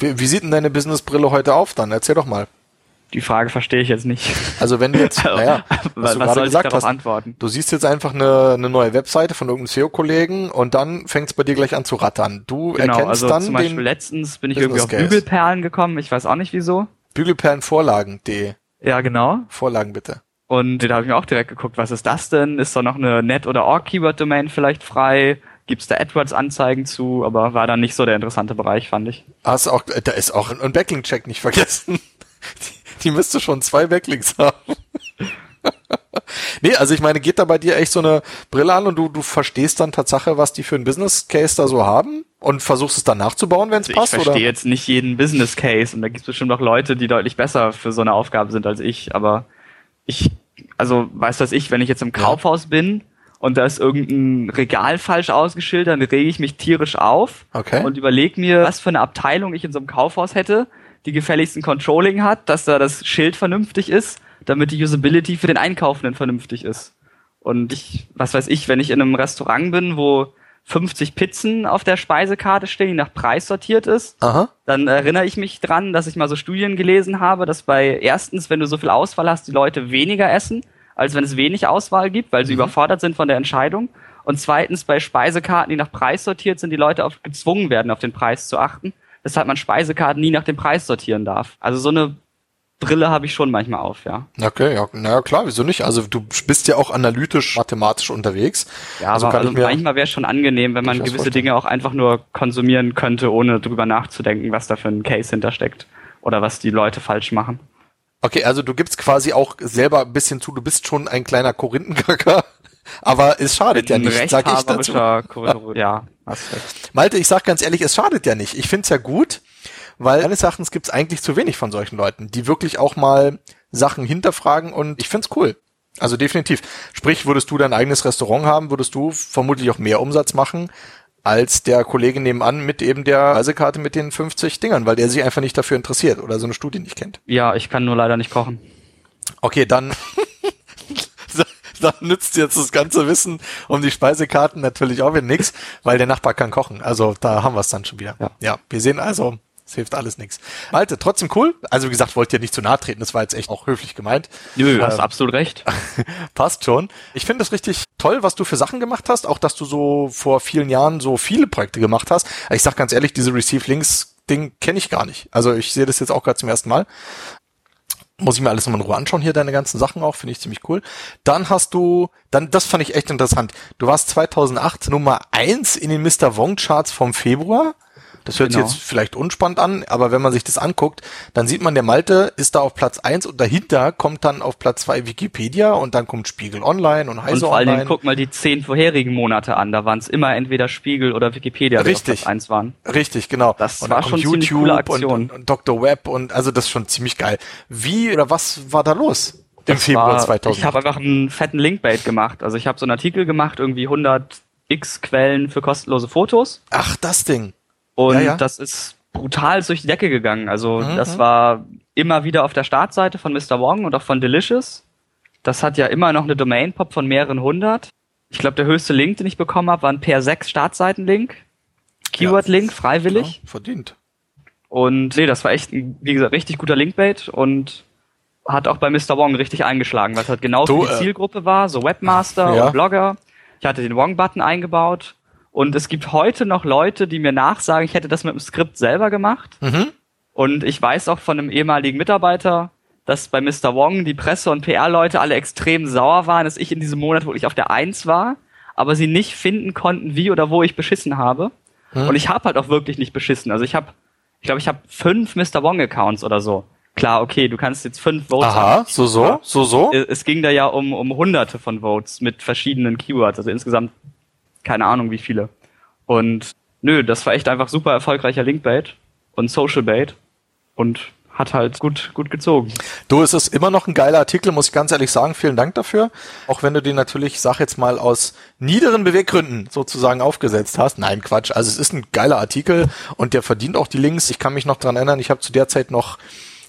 Wie, wie sieht denn deine Businessbrille heute auf dann? Erzähl doch mal. Die Frage verstehe ich jetzt nicht. Also wenn du jetzt, naja, was, was du was gerade soll ich darauf hast, antworten? du siehst jetzt einfach eine, eine neue Webseite von irgendeinem SEO-Kollegen und dann fängt es bei dir gleich an zu rattern. Du Genau, erkennst also dann zum Beispiel den letztens bin ich Business irgendwie auf Case. Bügelperlen gekommen, ich weiß auch nicht wieso. Bügelperlenvorlagen.de. Ja, genau. Vorlagen bitte. Und da habe ich mir auch direkt geguckt, was ist das denn? Ist da noch eine Net- oder Org-Keyword-Domain vielleicht frei? gibt's da AdWords-Anzeigen zu, aber war dann nicht so der interessante Bereich, fand ich. Hast auch, da ist auch ein Backlink-Check nicht vergessen. Die, müsste schon zwei Backlinks haben. nee, also ich meine, geht da bei dir echt so eine Brille an und du, du verstehst dann Tatsache, was die für einen Business Case da so haben und versuchst es dann nachzubauen, wenn es also passt? Ich verstehe jetzt nicht jeden Business Case und da gibt es bestimmt auch Leute, die deutlich besser für so eine Aufgabe sind als ich, aber ich, also weißt du was ich, wenn ich jetzt im Kaufhaus bin und da ist irgendein Regal falsch ausgeschildert, dann rege ich mich tierisch auf okay. und überlege mir, was für eine Abteilung ich in so einem Kaufhaus hätte, die gefälligsten Controlling hat, dass da das Schild vernünftig ist damit die Usability für den Einkaufenden vernünftig ist. Und ich, was weiß ich, wenn ich in einem Restaurant bin, wo 50 Pizzen auf der Speisekarte stehen, die nach Preis sortiert ist, Aha. dann erinnere ich mich dran, dass ich mal so Studien gelesen habe, dass bei erstens, wenn du so viel Auswahl hast, die Leute weniger essen, als wenn es wenig Auswahl gibt, weil sie mhm. überfordert sind von der Entscheidung. Und zweitens, bei Speisekarten, die nach Preis sortiert sind, die Leute auch gezwungen werden, auf den Preis zu achten, weshalb man Speisekarten nie nach dem Preis sortieren darf. Also so eine Brille habe ich schon manchmal auf, ja. Okay, ja, naja, klar, wieso nicht? Also du bist ja auch analytisch, mathematisch unterwegs. Ja, also aber also manchmal wäre es schon angenehm, wenn man gewisse vorstellen. Dinge auch einfach nur konsumieren könnte, ohne drüber nachzudenken, was da für ein Case hintersteckt oder was die Leute falsch machen. Okay, also du gibst quasi auch selber ein bisschen zu, du bist schon ein kleiner Korinthenkacker, aber es schadet ja nicht, sag ich dazu. ja, hast recht. Malte, ich sag ganz ehrlich, es schadet ja nicht. Ich find's ja gut, weil meines Erachtens gibt es eigentlich zu wenig von solchen Leuten, die wirklich auch mal Sachen hinterfragen und ich find's cool. Also definitiv. Sprich, würdest du dein eigenes Restaurant haben, würdest du vermutlich auch mehr Umsatz machen als der Kollege nebenan mit eben der Reisekarte mit den 50 Dingern, weil der sich einfach nicht dafür interessiert oder so eine Studie nicht kennt. Ja, ich kann nur leider nicht kochen. Okay, dann dann nützt jetzt das ganze Wissen um die Speisekarten natürlich auch wieder nichts, weil der Nachbar kann kochen. Also da haben wir es dann schon wieder. Ja. ja, wir sehen also, es hilft alles nichts. Malte, trotzdem cool. Also wie gesagt, wollt ihr nicht zu nahe treten, das war jetzt echt auch höflich gemeint. Nö, du hast ähm, absolut recht. passt schon. Ich finde es richtig toll, was du für Sachen gemacht hast, auch dass du so vor vielen Jahren so viele Projekte gemacht hast. Ich sag ganz ehrlich, diese Receive Links Ding kenne ich gar nicht. Also ich sehe das jetzt auch gerade zum ersten Mal. Muss ich mir alles nochmal in Ruhe anschauen, hier deine ganzen Sachen auch, finde ich ziemlich cool. Dann hast du, dann, das fand ich echt interessant. Du warst 2008 Nummer eins in den Mr. Wong Charts vom Februar. Das hört genau. sich jetzt vielleicht unspannend an, aber wenn man sich das anguckt, dann sieht man, der Malte ist da auf Platz eins und dahinter kommt dann auf Platz zwei Wikipedia und dann kommt Spiegel Online und Heise Online. Und vor allen Dingen guck mal die zehn vorherigen Monate an, da waren es immer entweder Spiegel oder Wikipedia, die Richtig. auf Platz eins waren. Richtig, genau. Das und war schon YouTube ziemlich coole Aktion. Und, und, und Dr. Web und also das ist schon ziemlich geil. Wie oder was war da los? Im das Februar war, 2000. Ich habe einfach einen fetten Linkbait gemacht. Also ich habe so einen Artikel gemacht, irgendwie 100 X Quellen für kostenlose Fotos. Ach, das Ding. Und ja, ja. das ist brutal durch die Decke gegangen. Also mhm. das war immer wieder auf der Startseite von Mr. Wong und auch von Delicious. Das hat ja immer noch eine Domain-Pop von mehreren hundert. Ich glaube, der höchste Link, den ich bekommen habe, war ein PR6 Startseiten-Link. Keyword-Link, ja, freiwillig. Klar, verdient. Und nee, das war echt, ein, wie gesagt, richtig guter Linkbait und hat auch bei Mr. Wong richtig eingeschlagen, weil es halt genau so, für die äh, Zielgruppe war, so Webmaster ja. und Blogger. Ich hatte den Wong-Button eingebaut und es gibt heute noch Leute, die mir nachsagen, ich hätte das mit dem Skript selber gemacht. Mhm. Und ich weiß auch von einem ehemaligen Mitarbeiter, dass bei Mr. Wong die Presse- und PR-Leute alle extrem sauer waren, dass ich in diesem Monat wirklich auf der Eins war, aber sie nicht finden konnten, wie oder wo ich beschissen habe. Mhm. Und ich habe halt auch wirklich nicht beschissen. Also ich habe, ich glaube, ich habe fünf Mr. Wong-Accounts oder so. Klar, okay, du kannst jetzt fünf Votes Aha, haben. so, so, so, so. Es ging da ja um, um hunderte von Votes mit verschiedenen Keywords, also insgesamt keine Ahnung wie viele. Und nö, das war echt einfach super erfolgreicher Linkbait und Social Bait und hat halt gut, gut gezogen. Du, es ist immer noch ein geiler Artikel, muss ich ganz ehrlich sagen. Vielen Dank dafür. Auch wenn du den natürlich, sag jetzt mal, aus niederen Beweggründen sozusagen aufgesetzt hast. Nein, Quatsch. Also es ist ein geiler Artikel und der verdient auch die Links. Ich kann mich noch dran erinnern, ich habe zu der Zeit noch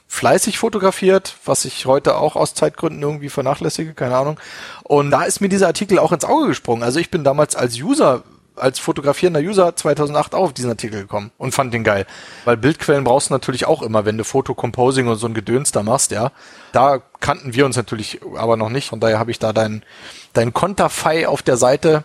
fleißig fotografiert, was ich heute auch aus Zeitgründen irgendwie vernachlässige, keine Ahnung. Und da ist mir dieser Artikel auch ins Auge gesprungen. Also ich bin damals als User als fotografierender User 2008 auch auf diesen Artikel gekommen und fand den geil. Weil Bildquellen brauchst du natürlich auch immer, wenn du Fotocomposing und so ein Gedöns da machst, ja. Da kannten wir uns natürlich aber noch nicht. Von daher habe ich da dein, dein Konterfei auf der Seite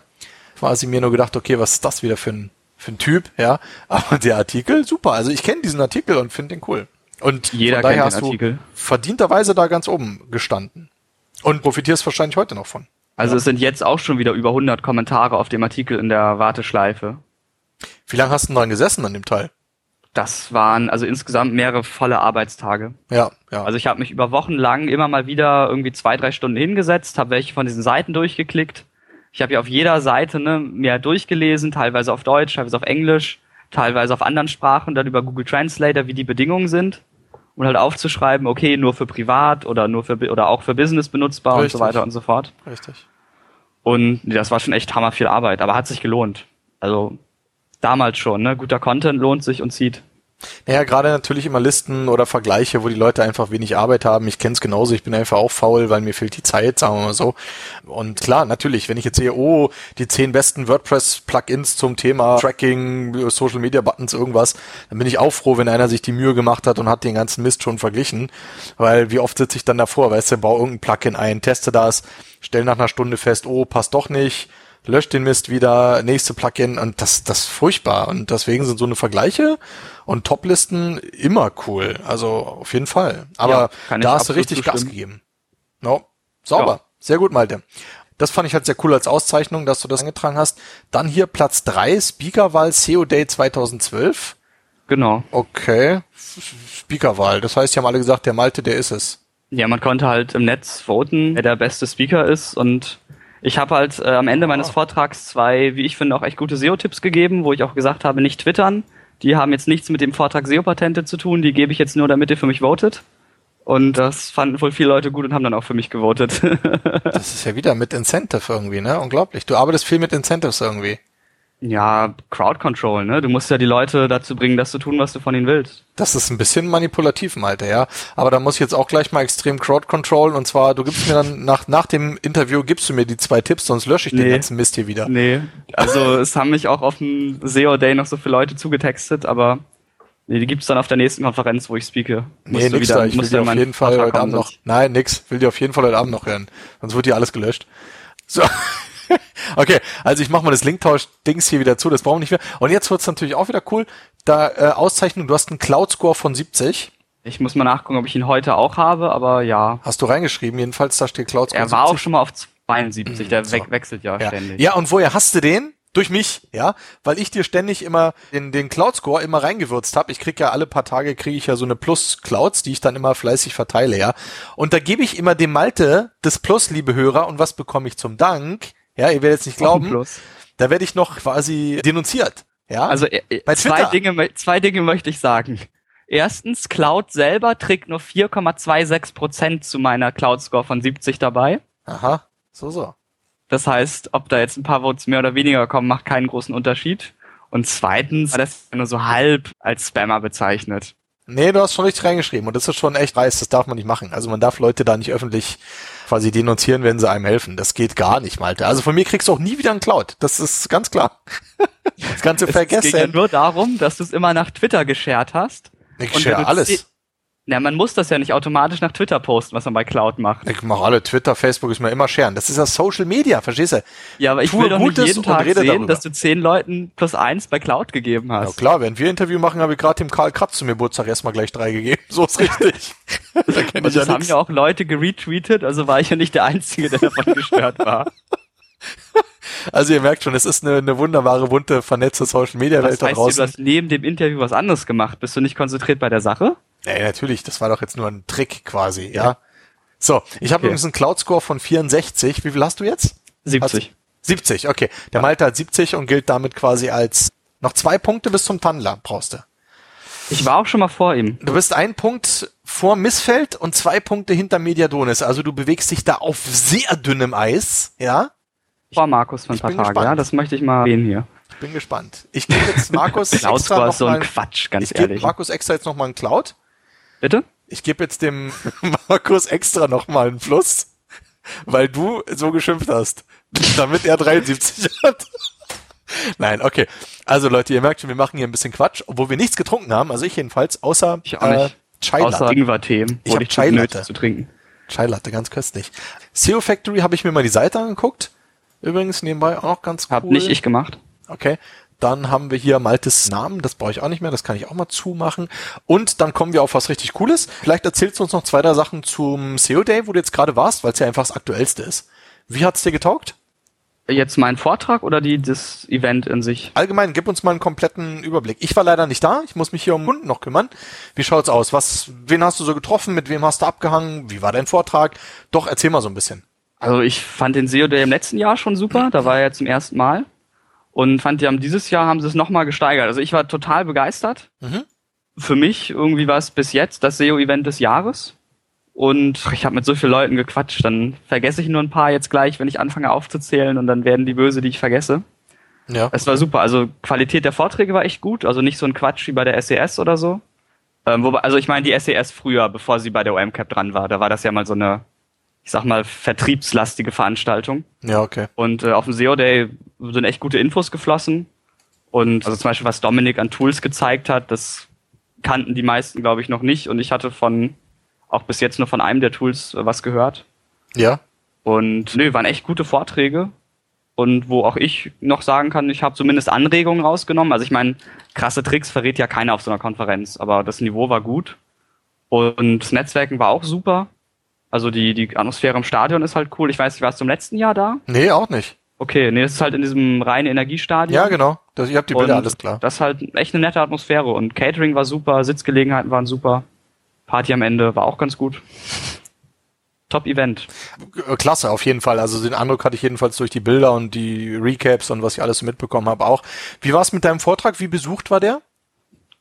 quasi mir nur gedacht, okay, was ist das wieder für ein, für ein Typ, ja. Aber der Artikel, super. Also ich kenne diesen Artikel und finde den cool. Und jeder daher hast du verdienterweise da ganz oben gestanden. Und profitierst wahrscheinlich heute noch von. Also ja. es sind jetzt auch schon wieder über 100 Kommentare auf dem Artikel in der Warteschleife. Wie lange hast du dran gesessen an dem Teil? Das waren also insgesamt mehrere volle Arbeitstage. Ja, ja. Also ich habe mich über Wochen lang immer mal wieder irgendwie zwei, drei Stunden hingesetzt, habe welche von diesen Seiten durchgeklickt. Ich habe ja auf jeder Seite ne, mehr durchgelesen, teilweise auf Deutsch, teilweise auf Englisch, teilweise auf anderen Sprachen, dann über Google Translator, wie die Bedingungen sind und halt aufzuschreiben, okay, nur für privat oder nur für oder auch für Business benutzbar Richtig. und so weiter und so fort. Richtig. Und das war schon echt hammer viel Arbeit, aber hat sich gelohnt. Also damals schon, ne? Guter Content lohnt sich und zieht. Naja, gerade natürlich immer Listen oder Vergleiche, wo die Leute einfach wenig Arbeit haben. Ich kenne es genauso, ich bin einfach auch faul, weil mir fehlt die Zeit, sagen wir mal so. Und klar, natürlich, wenn ich jetzt sehe, oh, die zehn besten WordPress-Plugins zum Thema Tracking, Social Media Buttons, irgendwas, dann bin ich auch froh, wenn einer sich die Mühe gemacht hat und hat den ganzen Mist schon verglichen. Weil wie oft sitze ich dann davor, weißt du, baue irgendein Plugin ein, teste das, stell nach einer Stunde fest, oh, passt doch nicht löscht den Mist wieder, nächste Plugin und das, das ist furchtbar. Und deswegen sind so eine Vergleiche und Toplisten immer cool. Also auf jeden Fall. Aber ja, da hast du richtig zustimmen. Gas gegeben. No, sauber. Ja. Sehr gut, Malte. Das fand ich halt sehr cool als Auszeichnung, dass du das angetragen hast. Dann hier Platz drei Speakerwahl SEO Day 2012. Genau. Okay. Speakerwahl. Das heißt, die haben alle gesagt, der Malte, der ist es. Ja, man konnte halt im Netz voten, wer der beste Speaker ist und ich habe halt äh, am Ende meines Vortrags zwei, wie ich finde, auch echt gute SEO-Tipps gegeben, wo ich auch gesagt habe, nicht twittern. Die haben jetzt nichts mit dem Vortrag SEO-Patente zu tun, die gebe ich jetzt nur, damit ihr für mich votet. Und das fanden wohl viele Leute gut und haben dann auch für mich gewotet. das ist ja wieder mit Incentive irgendwie, ne? Unglaublich. Du arbeitest viel mit Incentives irgendwie. Ja, Crowd Control, ne? Du musst ja die Leute dazu bringen, das zu tun, was du von ihnen willst. Das ist ein bisschen manipulativ, Malte, ja. Aber da muss ich jetzt auch gleich mal extrem Crowd Control und zwar, du gibst mir dann nach, nach dem Interview gibst du mir die zwei Tipps, sonst lösche ich nee. den ganzen Mist hier wieder. Nee. Also es haben mich auch auf dem SEO Day noch so viele Leute zugetextet, aber nee, die gibt's dann auf der nächsten Konferenz, wo ich speake. Nee, nix wieder, da. Ich will dir auf jeden Fall heute Abend noch, nein, nix, will dir auf jeden Fall heute Abend noch hören. Sonst wird dir alles gelöscht. So. okay, also ich mache mal das Linktausch-Dings hier wieder zu, das brauchen wir nicht mehr. Und jetzt wird's natürlich auch wieder cool. Da äh, Auszeichnung, du hast einen Cloud-Score von 70. Ich muss mal nachgucken, ob ich ihn heute auch habe, aber ja. Hast du reingeschrieben, jedenfalls da steht Cloud Score. Er war 70. auch schon mal auf 72, der so. wechselt ja, ja, ständig. Ja, und woher hast du den? Durch mich, ja, weil ich dir ständig immer den, den Cloud Score immer reingewürzt habe. Ich krieg ja alle paar Tage kriege ich ja so eine Plus Clouds, die ich dann immer fleißig verteile, ja. Und da gebe ich immer dem Malte das Plus, liebe Hörer, und was bekomme ich zum Dank? Ja, ihr werdet es nicht glauben. Da werde ich noch quasi denunziert. Ja? Also äh, äh Bei zwei Dinge, zwei Dinge möchte ich sagen. Erstens, Cloud selber trägt nur 4,26 Prozent zu meiner Cloud Score von 70 dabei. Aha, so so. Das heißt, ob da jetzt ein paar Votes mehr oder weniger kommen, macht keinen großen Unterschied. Und zweitens, das nur so halb als Spammer bezeichnet. Nee, du hast schon richtig reingeschrieben und das ist schon echt weiß, das darf man nicht machen. Also man darf Leute da nicht öffentlich quasi denunzieren, wenn sie einem helfen. Das geht gar nicht, Malte. Also von mir kriegst du auch nie wieder einen Cloud. Das ist ganz klar. Das du vergessen. Es geht ja nur darum, dass du es immer nach Twitter geshared hast. Ich share alles. Na, man muss das ja nicht automatisch nach Twitter posten, was man bei Cloud macht. Ich mache alle Twitter, Facebook ist mir immer scheren. Das ist ja Social Media, verstehst du? Ja, aber ich Tue will doch nicht jeden Tag sehen, darüber. dass du zehn Leuten plus eins bei Cloud gegeben hast. Ja klar, wenn wir Interview machen, habe ich gerade dem Karl Kratz zum Geburtstag erstmal gleich drei gegeben. So ist richtig. da Und das ja haben ja auch Leute geretweetet, also war ich ja nicht der Einzige, der davon gestört war. Also ihr merkt schon, es ist eine, eine wunderbare, bunte, vernetzte Social Media Welt da draußen. Du hast neben dem Interview was anderes gemacht. Bist du nicht konzentriert bei der Sache? Ja, natürlich, das war doch jetzt nur ein Trick quasi, ja. ja. So, ich habe okay. übrigens einen Cloud-Score von 64. Wie viel hast du jetzt? 70. Hast 70, okay. Der ja. Malte hat 70 und gilt damit quasi als noch zwei Punkte bis zum Tandler brauchst du. Ich war auch schon mal vor ihm. Du bist ein Punkt vor Missfeld und zwei Punkte hinter Mediadonis. Also du bewegst dich da auf sehr dünnem Eis, ja? Vor Markus von ein paar Tagen, ja? Das möchte ich mal sehen hier. Ich bin gespannt. Ich gebe jetzt Markus extra noch so ein mal, Quatsch, ganz ich ehrlich. Markus extra jetzt noch mal einen Cloud. Bitte? Ich gebe jetzt dem Markus extra noch mal einen Plus, weil du so geschimpft hast, damit er 73 hat. Nein, okay. Also Leute, ihr merkt schon, wir machen hier ein bisschen Quatsch, obwohl wir nichts getrunken haben, also ich jedenfalls, außer ich. Äh, Chai Latte. Außer Ingwer-Tee. Ich habe Chai Latte zu trinken. Chai Latte, ganz köstlich. SEO Factory habe ich mir mal die Seite angeguckt. Übrigens nebenbei auch noch ganz cool. Hab nicht ich gemacht. Okay. Dann haben wir hier Maltes Namen, das brauche ich auch nicht mehr, das kann ich auch mal zumachen. Und dann kommen wir auf was richtig Cooles. Vielleicht erzählst du uns noch zwei, drei Sachen zum SEO Day, wo du jetzt gerade warst, weil es ja einfach das Aktuellste ist. Wie hat's dir getaugt? Jetzt mein Vortrag oder die, das Event in sich? Allgemein, gib uns mal einen kompletten Überblick. Ich war leider nicht da, ich muss mich hier um Kunden noch kümmern. Wie schaut's aus? Was, wen hast du so getroffen? Mit wem hast du abgehangen? Wie war dein Vortrag? Doch, erzähl mal so ein bisschen. Also ich fand den SEO Day im letzten Jahr schon super, da war er ja zum ersten Mal. Und fand, die haben dieses Jahr haben sie es nochmal gesteigert. Also ich war total begeistert. Mhm. Für mich irgendwie war es bis jetzt das SEO-Event des Jahres. Und ich habe mit so vielen Leuten gequatscht, dann vergesse ich nur ein paar jetzt gleich, wenn ich anfange aufzuzählen und dann werden die böse, die ich vergesse. Ja. Es war super. Also Qualität der Vorträge war echt gut, also nicht so ein Quatsch wie bei der SES e oder so. Ähm, wobei, also ich meine die SES e früher, bevor sie bei der OMCAP dran war, da war das ja mal so eine, ich sag mal, vertriebslastige Veranstaltung. Ja, okay. Und äh, auf dem SEO Day sind echt gute Infos geflossen. Und also zum Beispiel, was Dominik an Tools gezeigt hat, das kannten die meisten, glaube ich, noch nicht. Und ich hatte von auch bis jetzt nur von einem der Tools äh, was gehört. Ja. Und nö, waren echt gute Vorträge. Und wo auch ich noch sagen kann, ich habe zumindest Anregungen rausgenommen. Also ich meine, krasse Tricks verrät ja keiner auf so einer Konferenz, aber das Niveau war gut. Und das Netzwerken war auch super. Also die, die Atmosphäre im Stadion ist halt cool. Ich weiß nicht, warst du im letzten Jahr da? Nee, auch nicht. Okay, nee, das ist halt in diesem reinen Energiestadion. Ja, genau. Das, ihr habt die Bilder, und alles klar. Das ist halt echt eine nette Atmosphäre und Catering war super, Sitzgelegenheiten waren super. Party am Ende war auch ganz gut. Top-Event. Klasse, auf jeden Fall. Also den Eindruck hatte ich jedenfalls durch die Bilder und die Recaps und was ich alles mitbekommen habe auch. Wie war es mit deinem Vortrag? Wie besucht war der?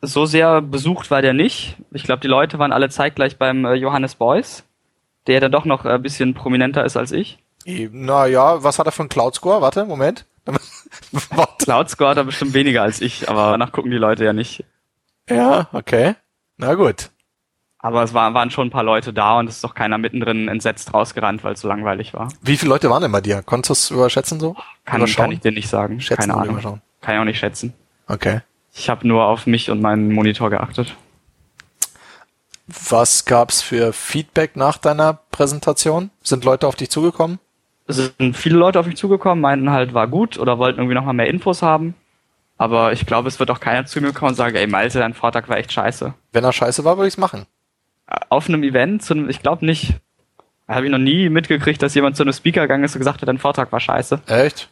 So sehr besucht war der nicht. Ich glaube, die Leute waren alle zeitgleich beim äh, Johannes Beuys, der dann doch noch ein bisschen prominenter ist als ich. Naja, was hat er für einen Cloud-Score? Warte, Moment. Cloud-Score hat er bestimmt weniger als ich, aber danach gucken die Leute ja nicht. Ja, okay. Na gut. Aber es war, waren schon ein paar Leute da und es ist doch keiner mittendrin entsetzt rausgerannt, weil es so langweilig war. Wie viele Leute waren denn bei dir? Konntest du es überschätzen so? Kann, kann ich dir nicht sagen. Schätzen Keine Ahnung. Kann ich auch nicht schätzen. Okay. Ich habe nur auf mich und meinen Monitor geachtet. Was gab's für Feedback nach deiner Präsentation? Sind Leute auf dich zugekommen? Es sind viele Leute auf mich zugekommen, meinten halt, war gut oder wollten irgendwie nochmal mehr Infos haben. Aber ich glaube, es wird auch keiner zu mir kommen und sagen, ey Malte, dein Vortrag war echt scheiße. Wenn er scheiße war, würde ich's machen auf einem Event, zu einem, ich glaube nicht. Habe ich noch nie mitgekriegt, dass jemand zu einem Speaker gegangen ist und gesagt hat, dein Vortrag war scheiße. Echt?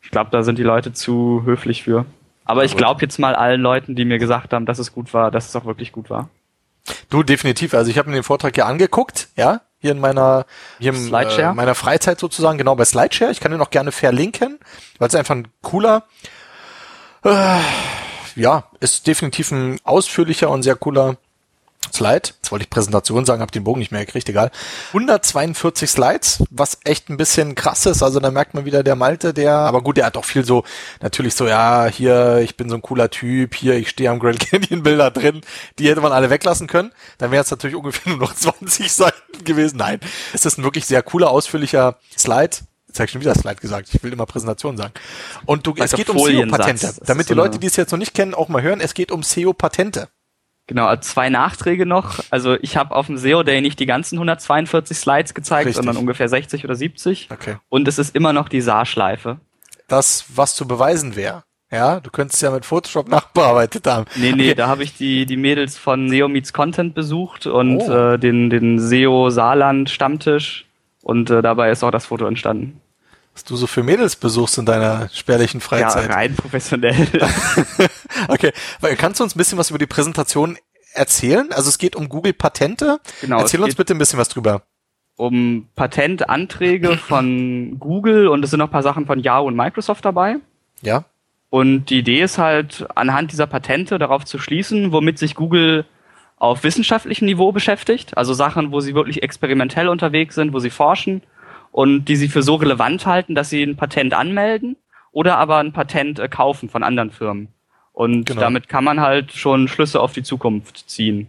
Ich glaube, da sind die Leute zu höflich für. Aber ich glaube jetzt mal allen Leuten, die mir gesagt haben, dass es gut war, dass es auch wirklich gut war. Du, definitiv. Also ich habe mir den Vortrag ja angeguckt, ja, hier in meiner, hier in äh, meiner Freizeit sozusagen, genau bei Slideshare. Ich kann den auch gerne verlinken, weil es einfach ein cooler, äh, ja, ist definitiv ein ausführlicher und sehr cooler Slide. Jetzt wollte ich Präsentation sagen, habe den Bogen nicht mehr gekriegt, egal. 142 Slides, was echt ein bisschen krass ist. Also da merkt man wieder der Malte, der, aber gut, der hat auch viel so, natürlich so, ja, hier, ich bin so ein cooler Typ, hier, ich stehe am Grand Canyon Bilder drin. Die hätte man alle weglassen können. Dann wäre es natürlich ungefähr nur noch 20 Seiten gewesen. Nein, es ist ein wirklich sehr cooler, ausführlicher Slide. Jetzt habe ich schon wieder Slide gesagt. Ich will immer Präsentation sagen. Und du, es geht um SEO-Patente. Damit die Leute, die es jetzt noch nicht kennen, auch mal hören, es geht um SEO-Patente. Genau, zwei Nachträge noch. Also ich habe auf dem SEO Day nicht die ganzen 142 Slides gezeigt, Richtig. sondern ungefähr 60 oder 70. Okay. Und es ist immer noch die Saarschleife. Das, was zu beweisen wäre. Ja, du könntest ja mit Photoshop nachbearbeitet haben. Nee, nee, okay. da habe ich die, die Mädels von SEO Meets Content besucht und oh. äh, den, den SEO Saarland Stammtisch. Und äh, dabei ist auch das Foto entstanden was du so für Mädels besuchst in deiner spärlichen Freizeit. Ja, rein professionell. okay, kannst du uns ein bisschen was über die Präsentation erzählen? Also es geht um Google Patente. Genau. Erzähl uns bitte ein bisschen was drüber. Um Patentanträge von Google und es sind noch ein paar Sachen von Yahoo und Microsoft dabei. Ja. Und die Idee ist halt, anhand dieser Patente darauf zu schließen, womit sich Google auf wissenschaftlichem Niveau beschäftigt. Also Sachen, wo sie wirklich experimentell unterwegs sind, wo sie forschen und die sie für so relevant halten, dass sie ein Patent anmelden oder aber ein Patent äh, kaufen von anderen Firmen. Und genau. damit kann man halt schon Schlüsse auf die Zukunft ziehen.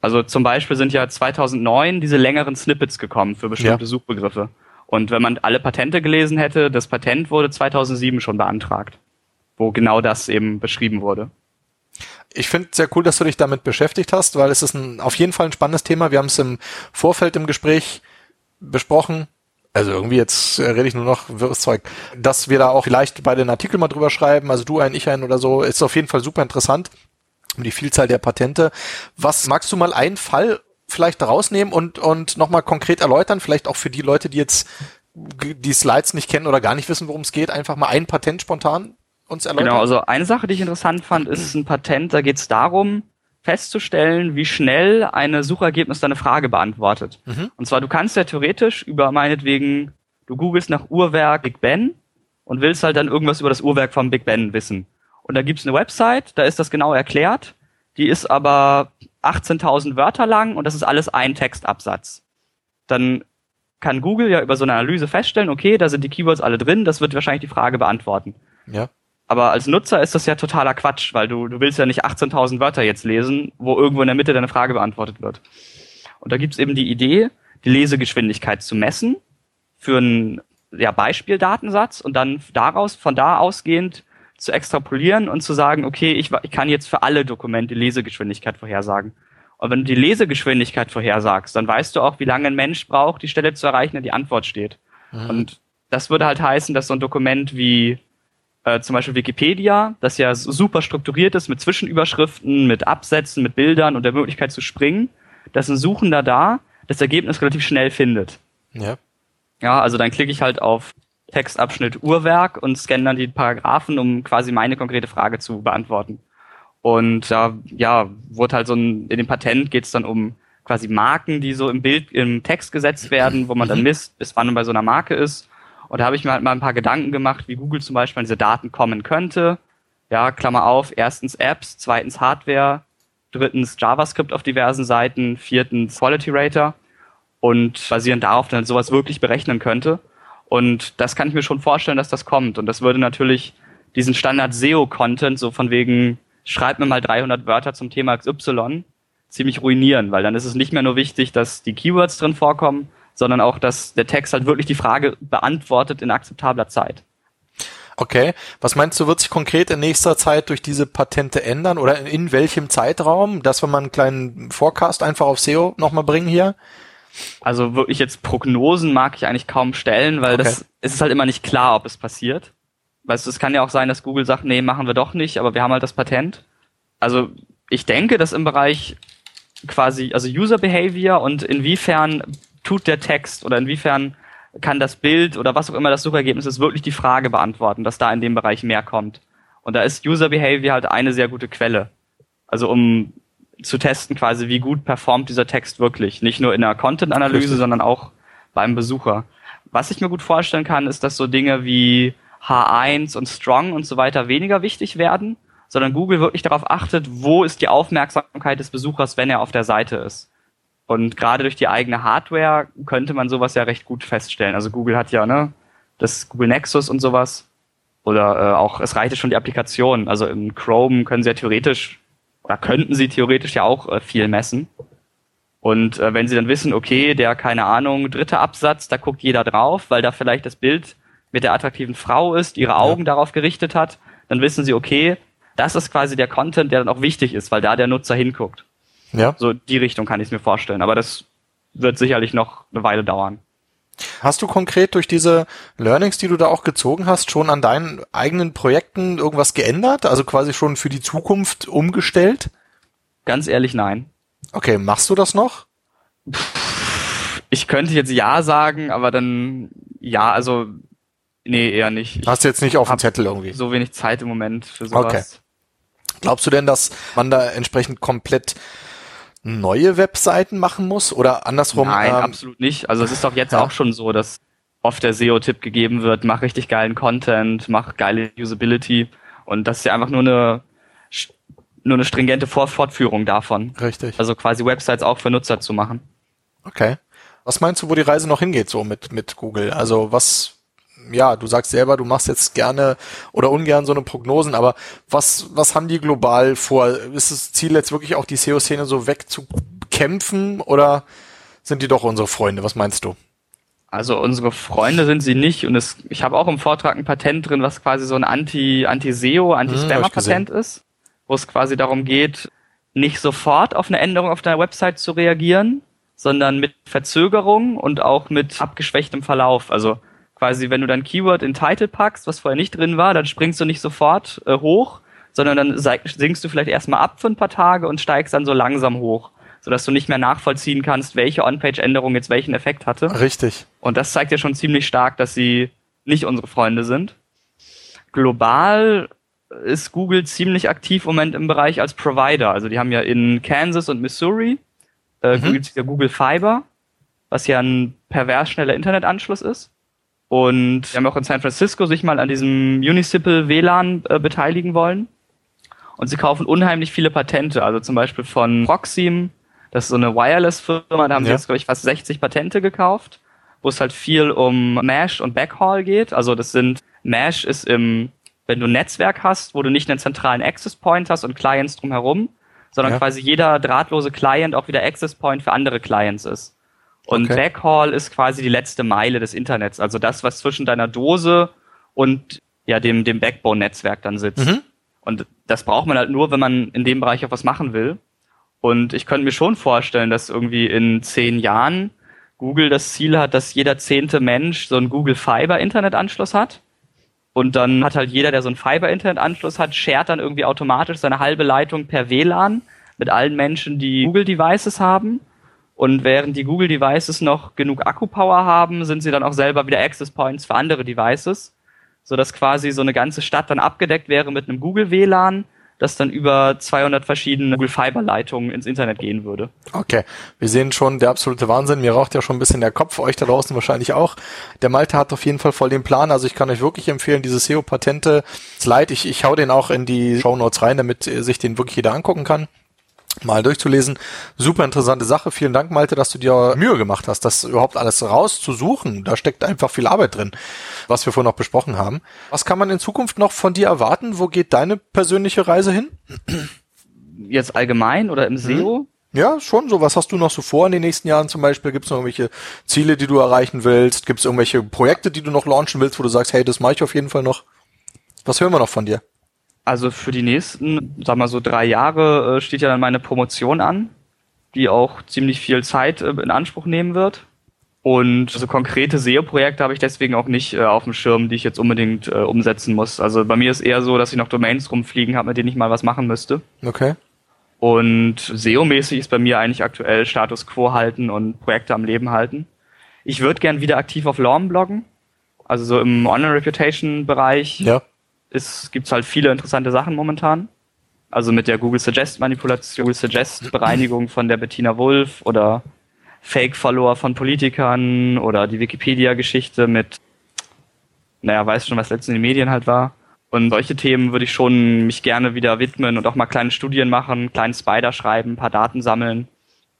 Also zum Beispiel sind ja 2009 diese längeren Snippets gekommen für bestimmte ja. Suchbegriffe. Und wenn man alle Patente gelesen hätte, das Patent wurde 2007 schon beantragt, wo genau das eben beschrieben wurde. Ich finde sehr cool, dass du dich damit beschäftigt hast, weil es ist ein, auf jeden Fall ein spannendes Thema. Wir haben es im Vorfeld im Gespräch besprochen also irgendwie jetzt äh, rede ich nur noch wirres Zeug, dass wir da auch vielleicht bei den Artikeln mal drüber schreiben, also du ein, ich ein oder so, ist auf jeden Fall super interessant, die Vielzahl der Patente. Was magst du mal einen Fall vielleicht rausnehmen und, und nochmal konkret erläutern, vielleicht auch für die Leute, die jetzt die Slides nicht kennen oder gar nicht wissen, worum es geht, einfach mal ein Patent spontan uns erläutern? Genau, also eine Sache, die ich interessant fand, ist ein Patent, da geht es darum, festzustellen, wie schnell eine Suchergebnis deine Frage beantwortet. Mhm. Und zwar, du kannst ja theoretisch über meinetwegen, du googelst nach Uhrwerk Big Ben und willst halt dann irgendwas über das Uhrwerk vom Big Ben wissen. Und da gibt's eine Website, da ist das genau erklärt. Die ist aber 18.000 Wörter lang und das ist alles ein Textabsatz. Dann kann Google ja über so eine Analyse feststellen, okay, da sind die Keywords alle drin, das wird wahrscheinlich die Frage beantworten. Ja. Aber als Nutzer ist das ja totaler Quatsch, weil du, du willst ja nicht 18.000 Wörter jetzt lesen, wo irgendwo in der Mitte deine Frage beantwortet wird. Und da gibt's eben die Idee, die Lesegeschwindigkeit zu messen für einen ja, Beispieldatensatz und dann daraus, von da ausgehend zu extrapolieren und zu sagen, okay, ich, ich kann jetzt für alle Dokumente Lesegeschwindigkeit vorhersagen. Und wenn du die Lesegeschwindigkeit vorhersagst, dann weißt du auch, wie lange ein Mensch braucht, die Stelle zu erreichen, in die Antwort steht. Mhm. Und das würde halt heißen, dass so ein Dokument wie äh, zum Beispiel Wikipedia, das ja super strukturiert ist mit Zwischenüberschriften, mit Absätzen, mit Bildern und der Möglichkeit zu springen, dass ein Suchender da das Ergebnis relativ schnell findet. Ja. Ja, also dann klicke ich halt auf Textabschnitt Uhrwerk und scanne dann die Paragraphen, um quasi meine konkrete Frage zu beantworten. Und da, ja, wurde halt so ein, in dem Patent geht es dann um quasi Marken, die so im Bild, im Text gesetzt werden, wo man dann mhm. misst, bis wann man bei so einer Marke ist. Und da habe ich mir halt mal ein paar Gedanken gemacht, wie Google zum Beispiel an diese Daten kommen könnte. Ja, Klammer auf, erstens Apps, zweitens Hardware, drittens JavaScript auf diversen Seiten, viertens Quality Rater und basierend darauf dann sowas wirklich berechnen könnte. Und das kann ich mir schon vorstellen, dass das kommt. Und das würde natürlich diesen Standard SEO-Content, so von wegen, schreib mir mal 300 Wörter zum Thema XY, ziemlich ruinieren, weil dann ist es nicht mehr nur wichtig, dass die Keywords drin vorkommen, sondern auch, dass der Text halt wirklich die Frage beantwortet in akzeptabler Zeit. Okay. Was meinst du, wird sich konkret in nächster Zeit durch diese Patente ändern oder in, in welchem Zeitraum? Dass wir mal einen kleinen Forecast einfach auf SEO nochmal bringen hier? Also wirklich jetzt Prognosen mag ich eigentlich kaum stellen, weil okay. das ist halt immer nicht klar, ob es passiert. Weißt du, es kann ja auch sein, dass Google sagt, nee, machen wir doch nicht, aber wir haben halt das Patent. Also ich denke, dass im Bereich quasi, also User Behavior und inwiefern tut der Text oder inwiefern kann das Bild oder was auch immer das Suchergebnis ist, wirklich die Frage beantworten, dass da in dem Bereich mehr kommt. Und da ist User Behavior halt eine sehr gute Quelle. Also um zu testen, quasi, wie gut performt dieser Text wirklich. Nicht nur in der Content-Analyse, sondern auch beim Besucher. Was ich mir gut vorstellen kann, ist, dass so Dinge wie H1 und Strong und so weiter weniger wichtig werden, sondern Google wirklich darauf achtet, wo ist die Aufmerksamkeit des Besuchers, wenn er auf der Seite ist. Und gerade durch die eigene Hardware könnte man sowas ja recht gut feststellen. Also Google hat ja, ne, das Google Nexus und sowas. Oder äh, auch, es reicht schon die Applikation. Also im Chrome können sie ja theoretisch oder könnten sie theoretisch ja auch äh, viel messen. Und äh, wenn sie dann wissen, okay, der, keine Ahnung, dritte Absatz, da guckt jeder drauf, weil da vielleicht das Bild mit der attraktiven Frau ist, ihre Augen ja. darauf gerichtet hat, dann wissen sie, okay, das ist quasi der Content, der dann auch wichtig ist, weil da der Nutzer hinguckt. Ja. So die Richtung kann ich es mir vorstellen. Aber das wird sicherlich noch eine Weile dauern. Hast du konkret durch diese Learnings, die du da auch gezogen hast, schon an deinen eigenen Projekten irgendwas geändert? Also quasi schon für die Zukunft umgestellt? Ganz ehrlich, nein. Okay, machst du das noch? Ich könnte jetzt ja sagen, aber dann ja, also nee, eher nicht. Ich Hast du jetzt nicht auf dem Zettel irgendwie? So wenig Zeit im Moment für sowas. Okay. Glaubst du denn, dass man da entsprechend komplett neue Webseiten machen muss oder andersrum? Nein, ähm, absolut nicht. Also es ist doch jetzt ja. auch schon so, dass oft der SEO-Tipp gegeben wird, mach richtig geilen Content, mach geile Usability und das ist ja einfach nur eine nur eine stringente Fortführung davon. Richtig. Also quasi Websites auch für Nutzer zu machen. Okay. Was meinst du, wo die Reise noch hingeht so mit mit Google? Also was ja, du sagst selber, du machst jetzt gerne oder ungern so eine Prognosen, aber was, was haben die global vor? Ist das Ziel jetzt wirklich auch die SEO-Szene so wegzukämpfen oder sind die doch unsere Freunde? Was meinst du? Also unsere Freunde sind sie nicht und es, ich habe auch im Vortrag ein Patent drin, was quasi so ein Anti, Anti-SEO, Anti-Spammer-Patent hm, ist, wo es quasi darum geht, nicht sofort auf eine Änderung auf deiner Website zu reagieren, sondern mit Verzögerung und auch mit abgeschwächtem Verlauf. Also quasi, wenn du dein Keyword in Title packst, was vorher nicht drin war, dann springst du nicht sofort äh, hoch, sondern dann sinkst du vielleicht erstmal ab für ein paar Tage und steigst dann so langsam hoch. sodass du nicht mehr nachvollziehen kannst, welche On-Page-Änderung jetzt welchen Effekt hatte. Richtig. Und das zeigt ja schon ziemlich stark, dass sie nicht unsere Freunde sind. Global ist Google ziemlich aktiv im Moment im Bereich als Provider. Also die haben ja in Kansas und Missouri äh, mhm. ja Google Fiber, was ja ein pervers schneller Internetanschluss ist. Und die haben auch in San Francisco sich mal an diesem Municipal WLAN äh, beteiligen wollen. Und sie kaufen unheimlich viele Patente, also zum Beispiel von Proxim, das ist so eine Wireless-Firma, da haben ja. sie jetzt, glaube ich, fast 60 Patente gekauft, wo es halt viel um Mesh und Backhaul geht. Also das sind, Mesh ist im, wenn du ein Netzwerk hast, wo du nicht einen zentralen Access Point hast und Clients drumherum, sondern ja. quasi jeder drahtlose Client auch wieder Access Point für andere Clients ist. Und okay. Backhaul ist quasi die letzte Meile des Internets, also das, was zwischen deiner Dose und ja dem dem Backbone-Netzwerk dann sitzt. Mhm. Und das braucht man halt nur, wenn man in dem Bereich auch was machen will. Und ich könnte mir schon vorstellen, dass irgendwie in zehn Jahren Google das Ziel hat, dass jeder zehnte Mensch so einen Google Fiber Internetanschluss hat. Und dann hat halt jeder, der so einen Fiber Internetanschluss hat, shared dann irgendwie automatisch seine halbe Leitung per WLAN mit allen Menschen, die Google Devices haben. Und während die Google Devices noch genug Akkupower haben, sind sie dann auch selber wieder Access Points für andere Devices so dass quasi so eine ganze Stadt dann abgedeckt wäre mit einem Google WLAN, das dann über 200 verschiedene Google Fiber Leitungen ins Internet gehen würde. Okay, wir sehen schon der absolute Wahnsinn. Mir raucht ja schon ein bisschen der Kopf, euch da draußen wahrscheinlich auch. Der Malte hat auf jeden Fall voll den Plan. Also ich kann euch wirklich empfehlen, diese SEO Patente Slide. Ich, ich hau den auch in die Show Notes rein, damit sich den wirklich jeder angucken kann mal durchzulesen. Super interessante Sache. Vielen Dank, Malte, dass du dir Mühe gemacht hast, das überhaupt alles rauszusuchen. Da steckt einfach viel Arbeit drin, was wir vorhin noch besprochen haben. Was kann man in Zukunft noch von dir erwarten? Wo geht deine persönliche Reise hin? Jetzt allgemein oder im SEO? Mhm. Ja, schon so. Was hast du noch so vor in den nächsten Jahren zum Beispiel? Gibt es noch irgendwelche Ziele, die du erreichen willst? Gibt es irgendwelche Projekte, die du noch launchen willst, wo du sagst, hey, das mache ich auf jeden Fall noch? Was hören wir noch von dir? Also für die nächsten, sag mal so drei Jahre äh, steht ja dann meine Promotion an, die auch ziemlich viel Zeit äh, in Anspruch nehmen wird. Und so konkrete SEO-Projekte habe ich deswegen auch nicht äh, auf dem Schirm, die ich jetzt unbedingt äh, umsetzen muss. Also bei mir ist eher so, dass ich noch Domains rumfliegen habe, mit denen ich mal was machen müsste. Okay. Und SEO-mäßig ist bei mir eigentlich aktuell Status Quo halten und Projekte am Leben halten. Ich würde gern wieder aktiv auf Lorm bloggen. Also so im Online-Reputation-Bereich. Ja ist, gibt's halt viele interessante Sachen momentan. Also mit der Google Suggest Manipulation, Google Suggest Bereinigung von der Bettina Wolf oder Fake-Follower von Politikern oder die Wikipedia-Geschichte mit, naja, weiß schon, was letztens in den Medien halt war. Und solche Themen würde ich schon mich gerne wieder widmen und auch mal kleine Studien machen, kleinen Spider schreiben, ein paar Daten sammeln.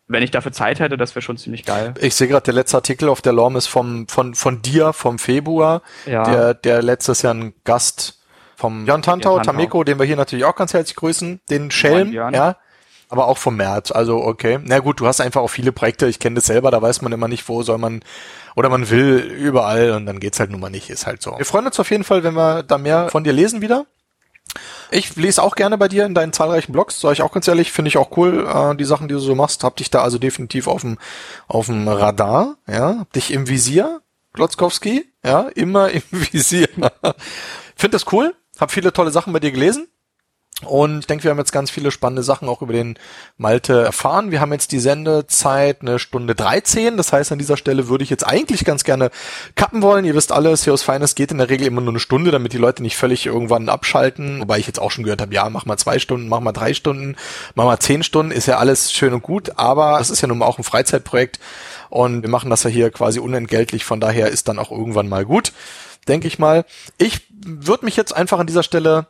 Wenn ich dafür Zeit hätte, das wäre schon ziemlich geil. Ich sehe gerade, der letzte Artikel auf der LOM ist vom, von, von dir vom Februar, ja. der, der letztes Jahr ein Gast vom Jan Tantau, Tameko, den wir hier natürlich auch ganz herzlich grüßen, den Schelm, ja. Aber auch vom März, also okay. Na gut, du hast einfach auch viele Projekte, ich kenne das selber, da weiß man immer nicht, wo soll man, oder man will überall und dann geht's halt nun mal nicht, ist halt so. Wir freuen uns auf jeden Fall, wenn wir da mehr von dir lesen wieder. Ich lese auch gerne bei dir in deinen zahlreichen Blogs, sage ich auch ganz ehrlich, finde ich auch cool, äh, die Sachen, die du so machst, hab dich da also definitiv auf dem auf dem Radar, ja, hab dich im Visier, Glotzkowski, ja, immer im Visier. Finde das cool, hab viele tolle Sachen bei dir gelesen. Und ich denke, wir haben jetzt ganz viele spannende Sachen auch über den Malte erfahren. Wir haben jetzt die Sendezeit eine Stunde 13. Das heißt, an dieser Stelle würde ich jetzt eigentlich ganz gerne kappen wollen. Ihr wisst alle, SEOs Finest geht in der Regel immer nur eine Stunde, damit die Leute nicht völlig irgendwann abschalten. Wobei ich jetzt auch schon gehört habe, ja, mach mal zwei Stunden, mach mal drei Stunden, mach mal zehn Stunden. Ist ja alles schön und gut, aber es ist ja nun mal auch ein Freizeitprojekt. Und wir machen das ja hier quasi unentgeltlich. Von daher ist dann auch irgendwann mal gut denke ich mal. Ich würde mich jetzt einfach an dieser Stelle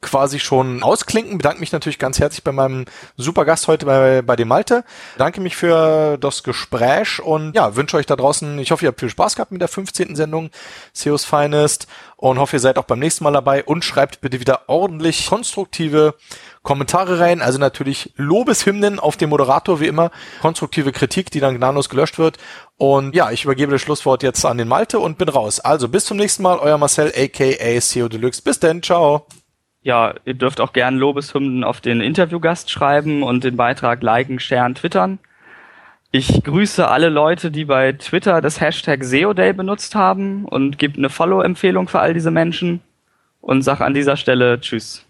quasi schon ausklinken. Bedanke mich natürlich ganz herzlich bei meinem super Gast heute bei, bei dem Malte. Danke mich für das Gespräch und ja, wünsche euch da draußen, ich hoffe, ihr habt viel Spaß gehabt mit der 15. Sendung SEOs Finest und hoffe, ihr seid auch beim nächsten Mal dabei und schreibt bitte wieder ordentlich konstruktive Kommentare rein, also natürlich Lobeshymnen auf den Moderator wie immer, konstruktive Kritik, die dann gnadenlos gelöscht wird. Und ja, ich übergebe das Schlusswort jetzt an den Malte und bin raus. Also bis zum nächsten Mal, euer Marcel aka CEO Deluxe. Bis denn, ciao. Ja, ihr dürft auch gern Lobeshymnen auf den Interviewgast schreiben und den Beitrag liken, sharen, twittern. Ich grüße alle Leute, die bei Twitter das Hashtag SEODay benutzt haben und gebe eine Follow-Empfehlung für all diese Menschen und sag an dieser Stelle Tschüss.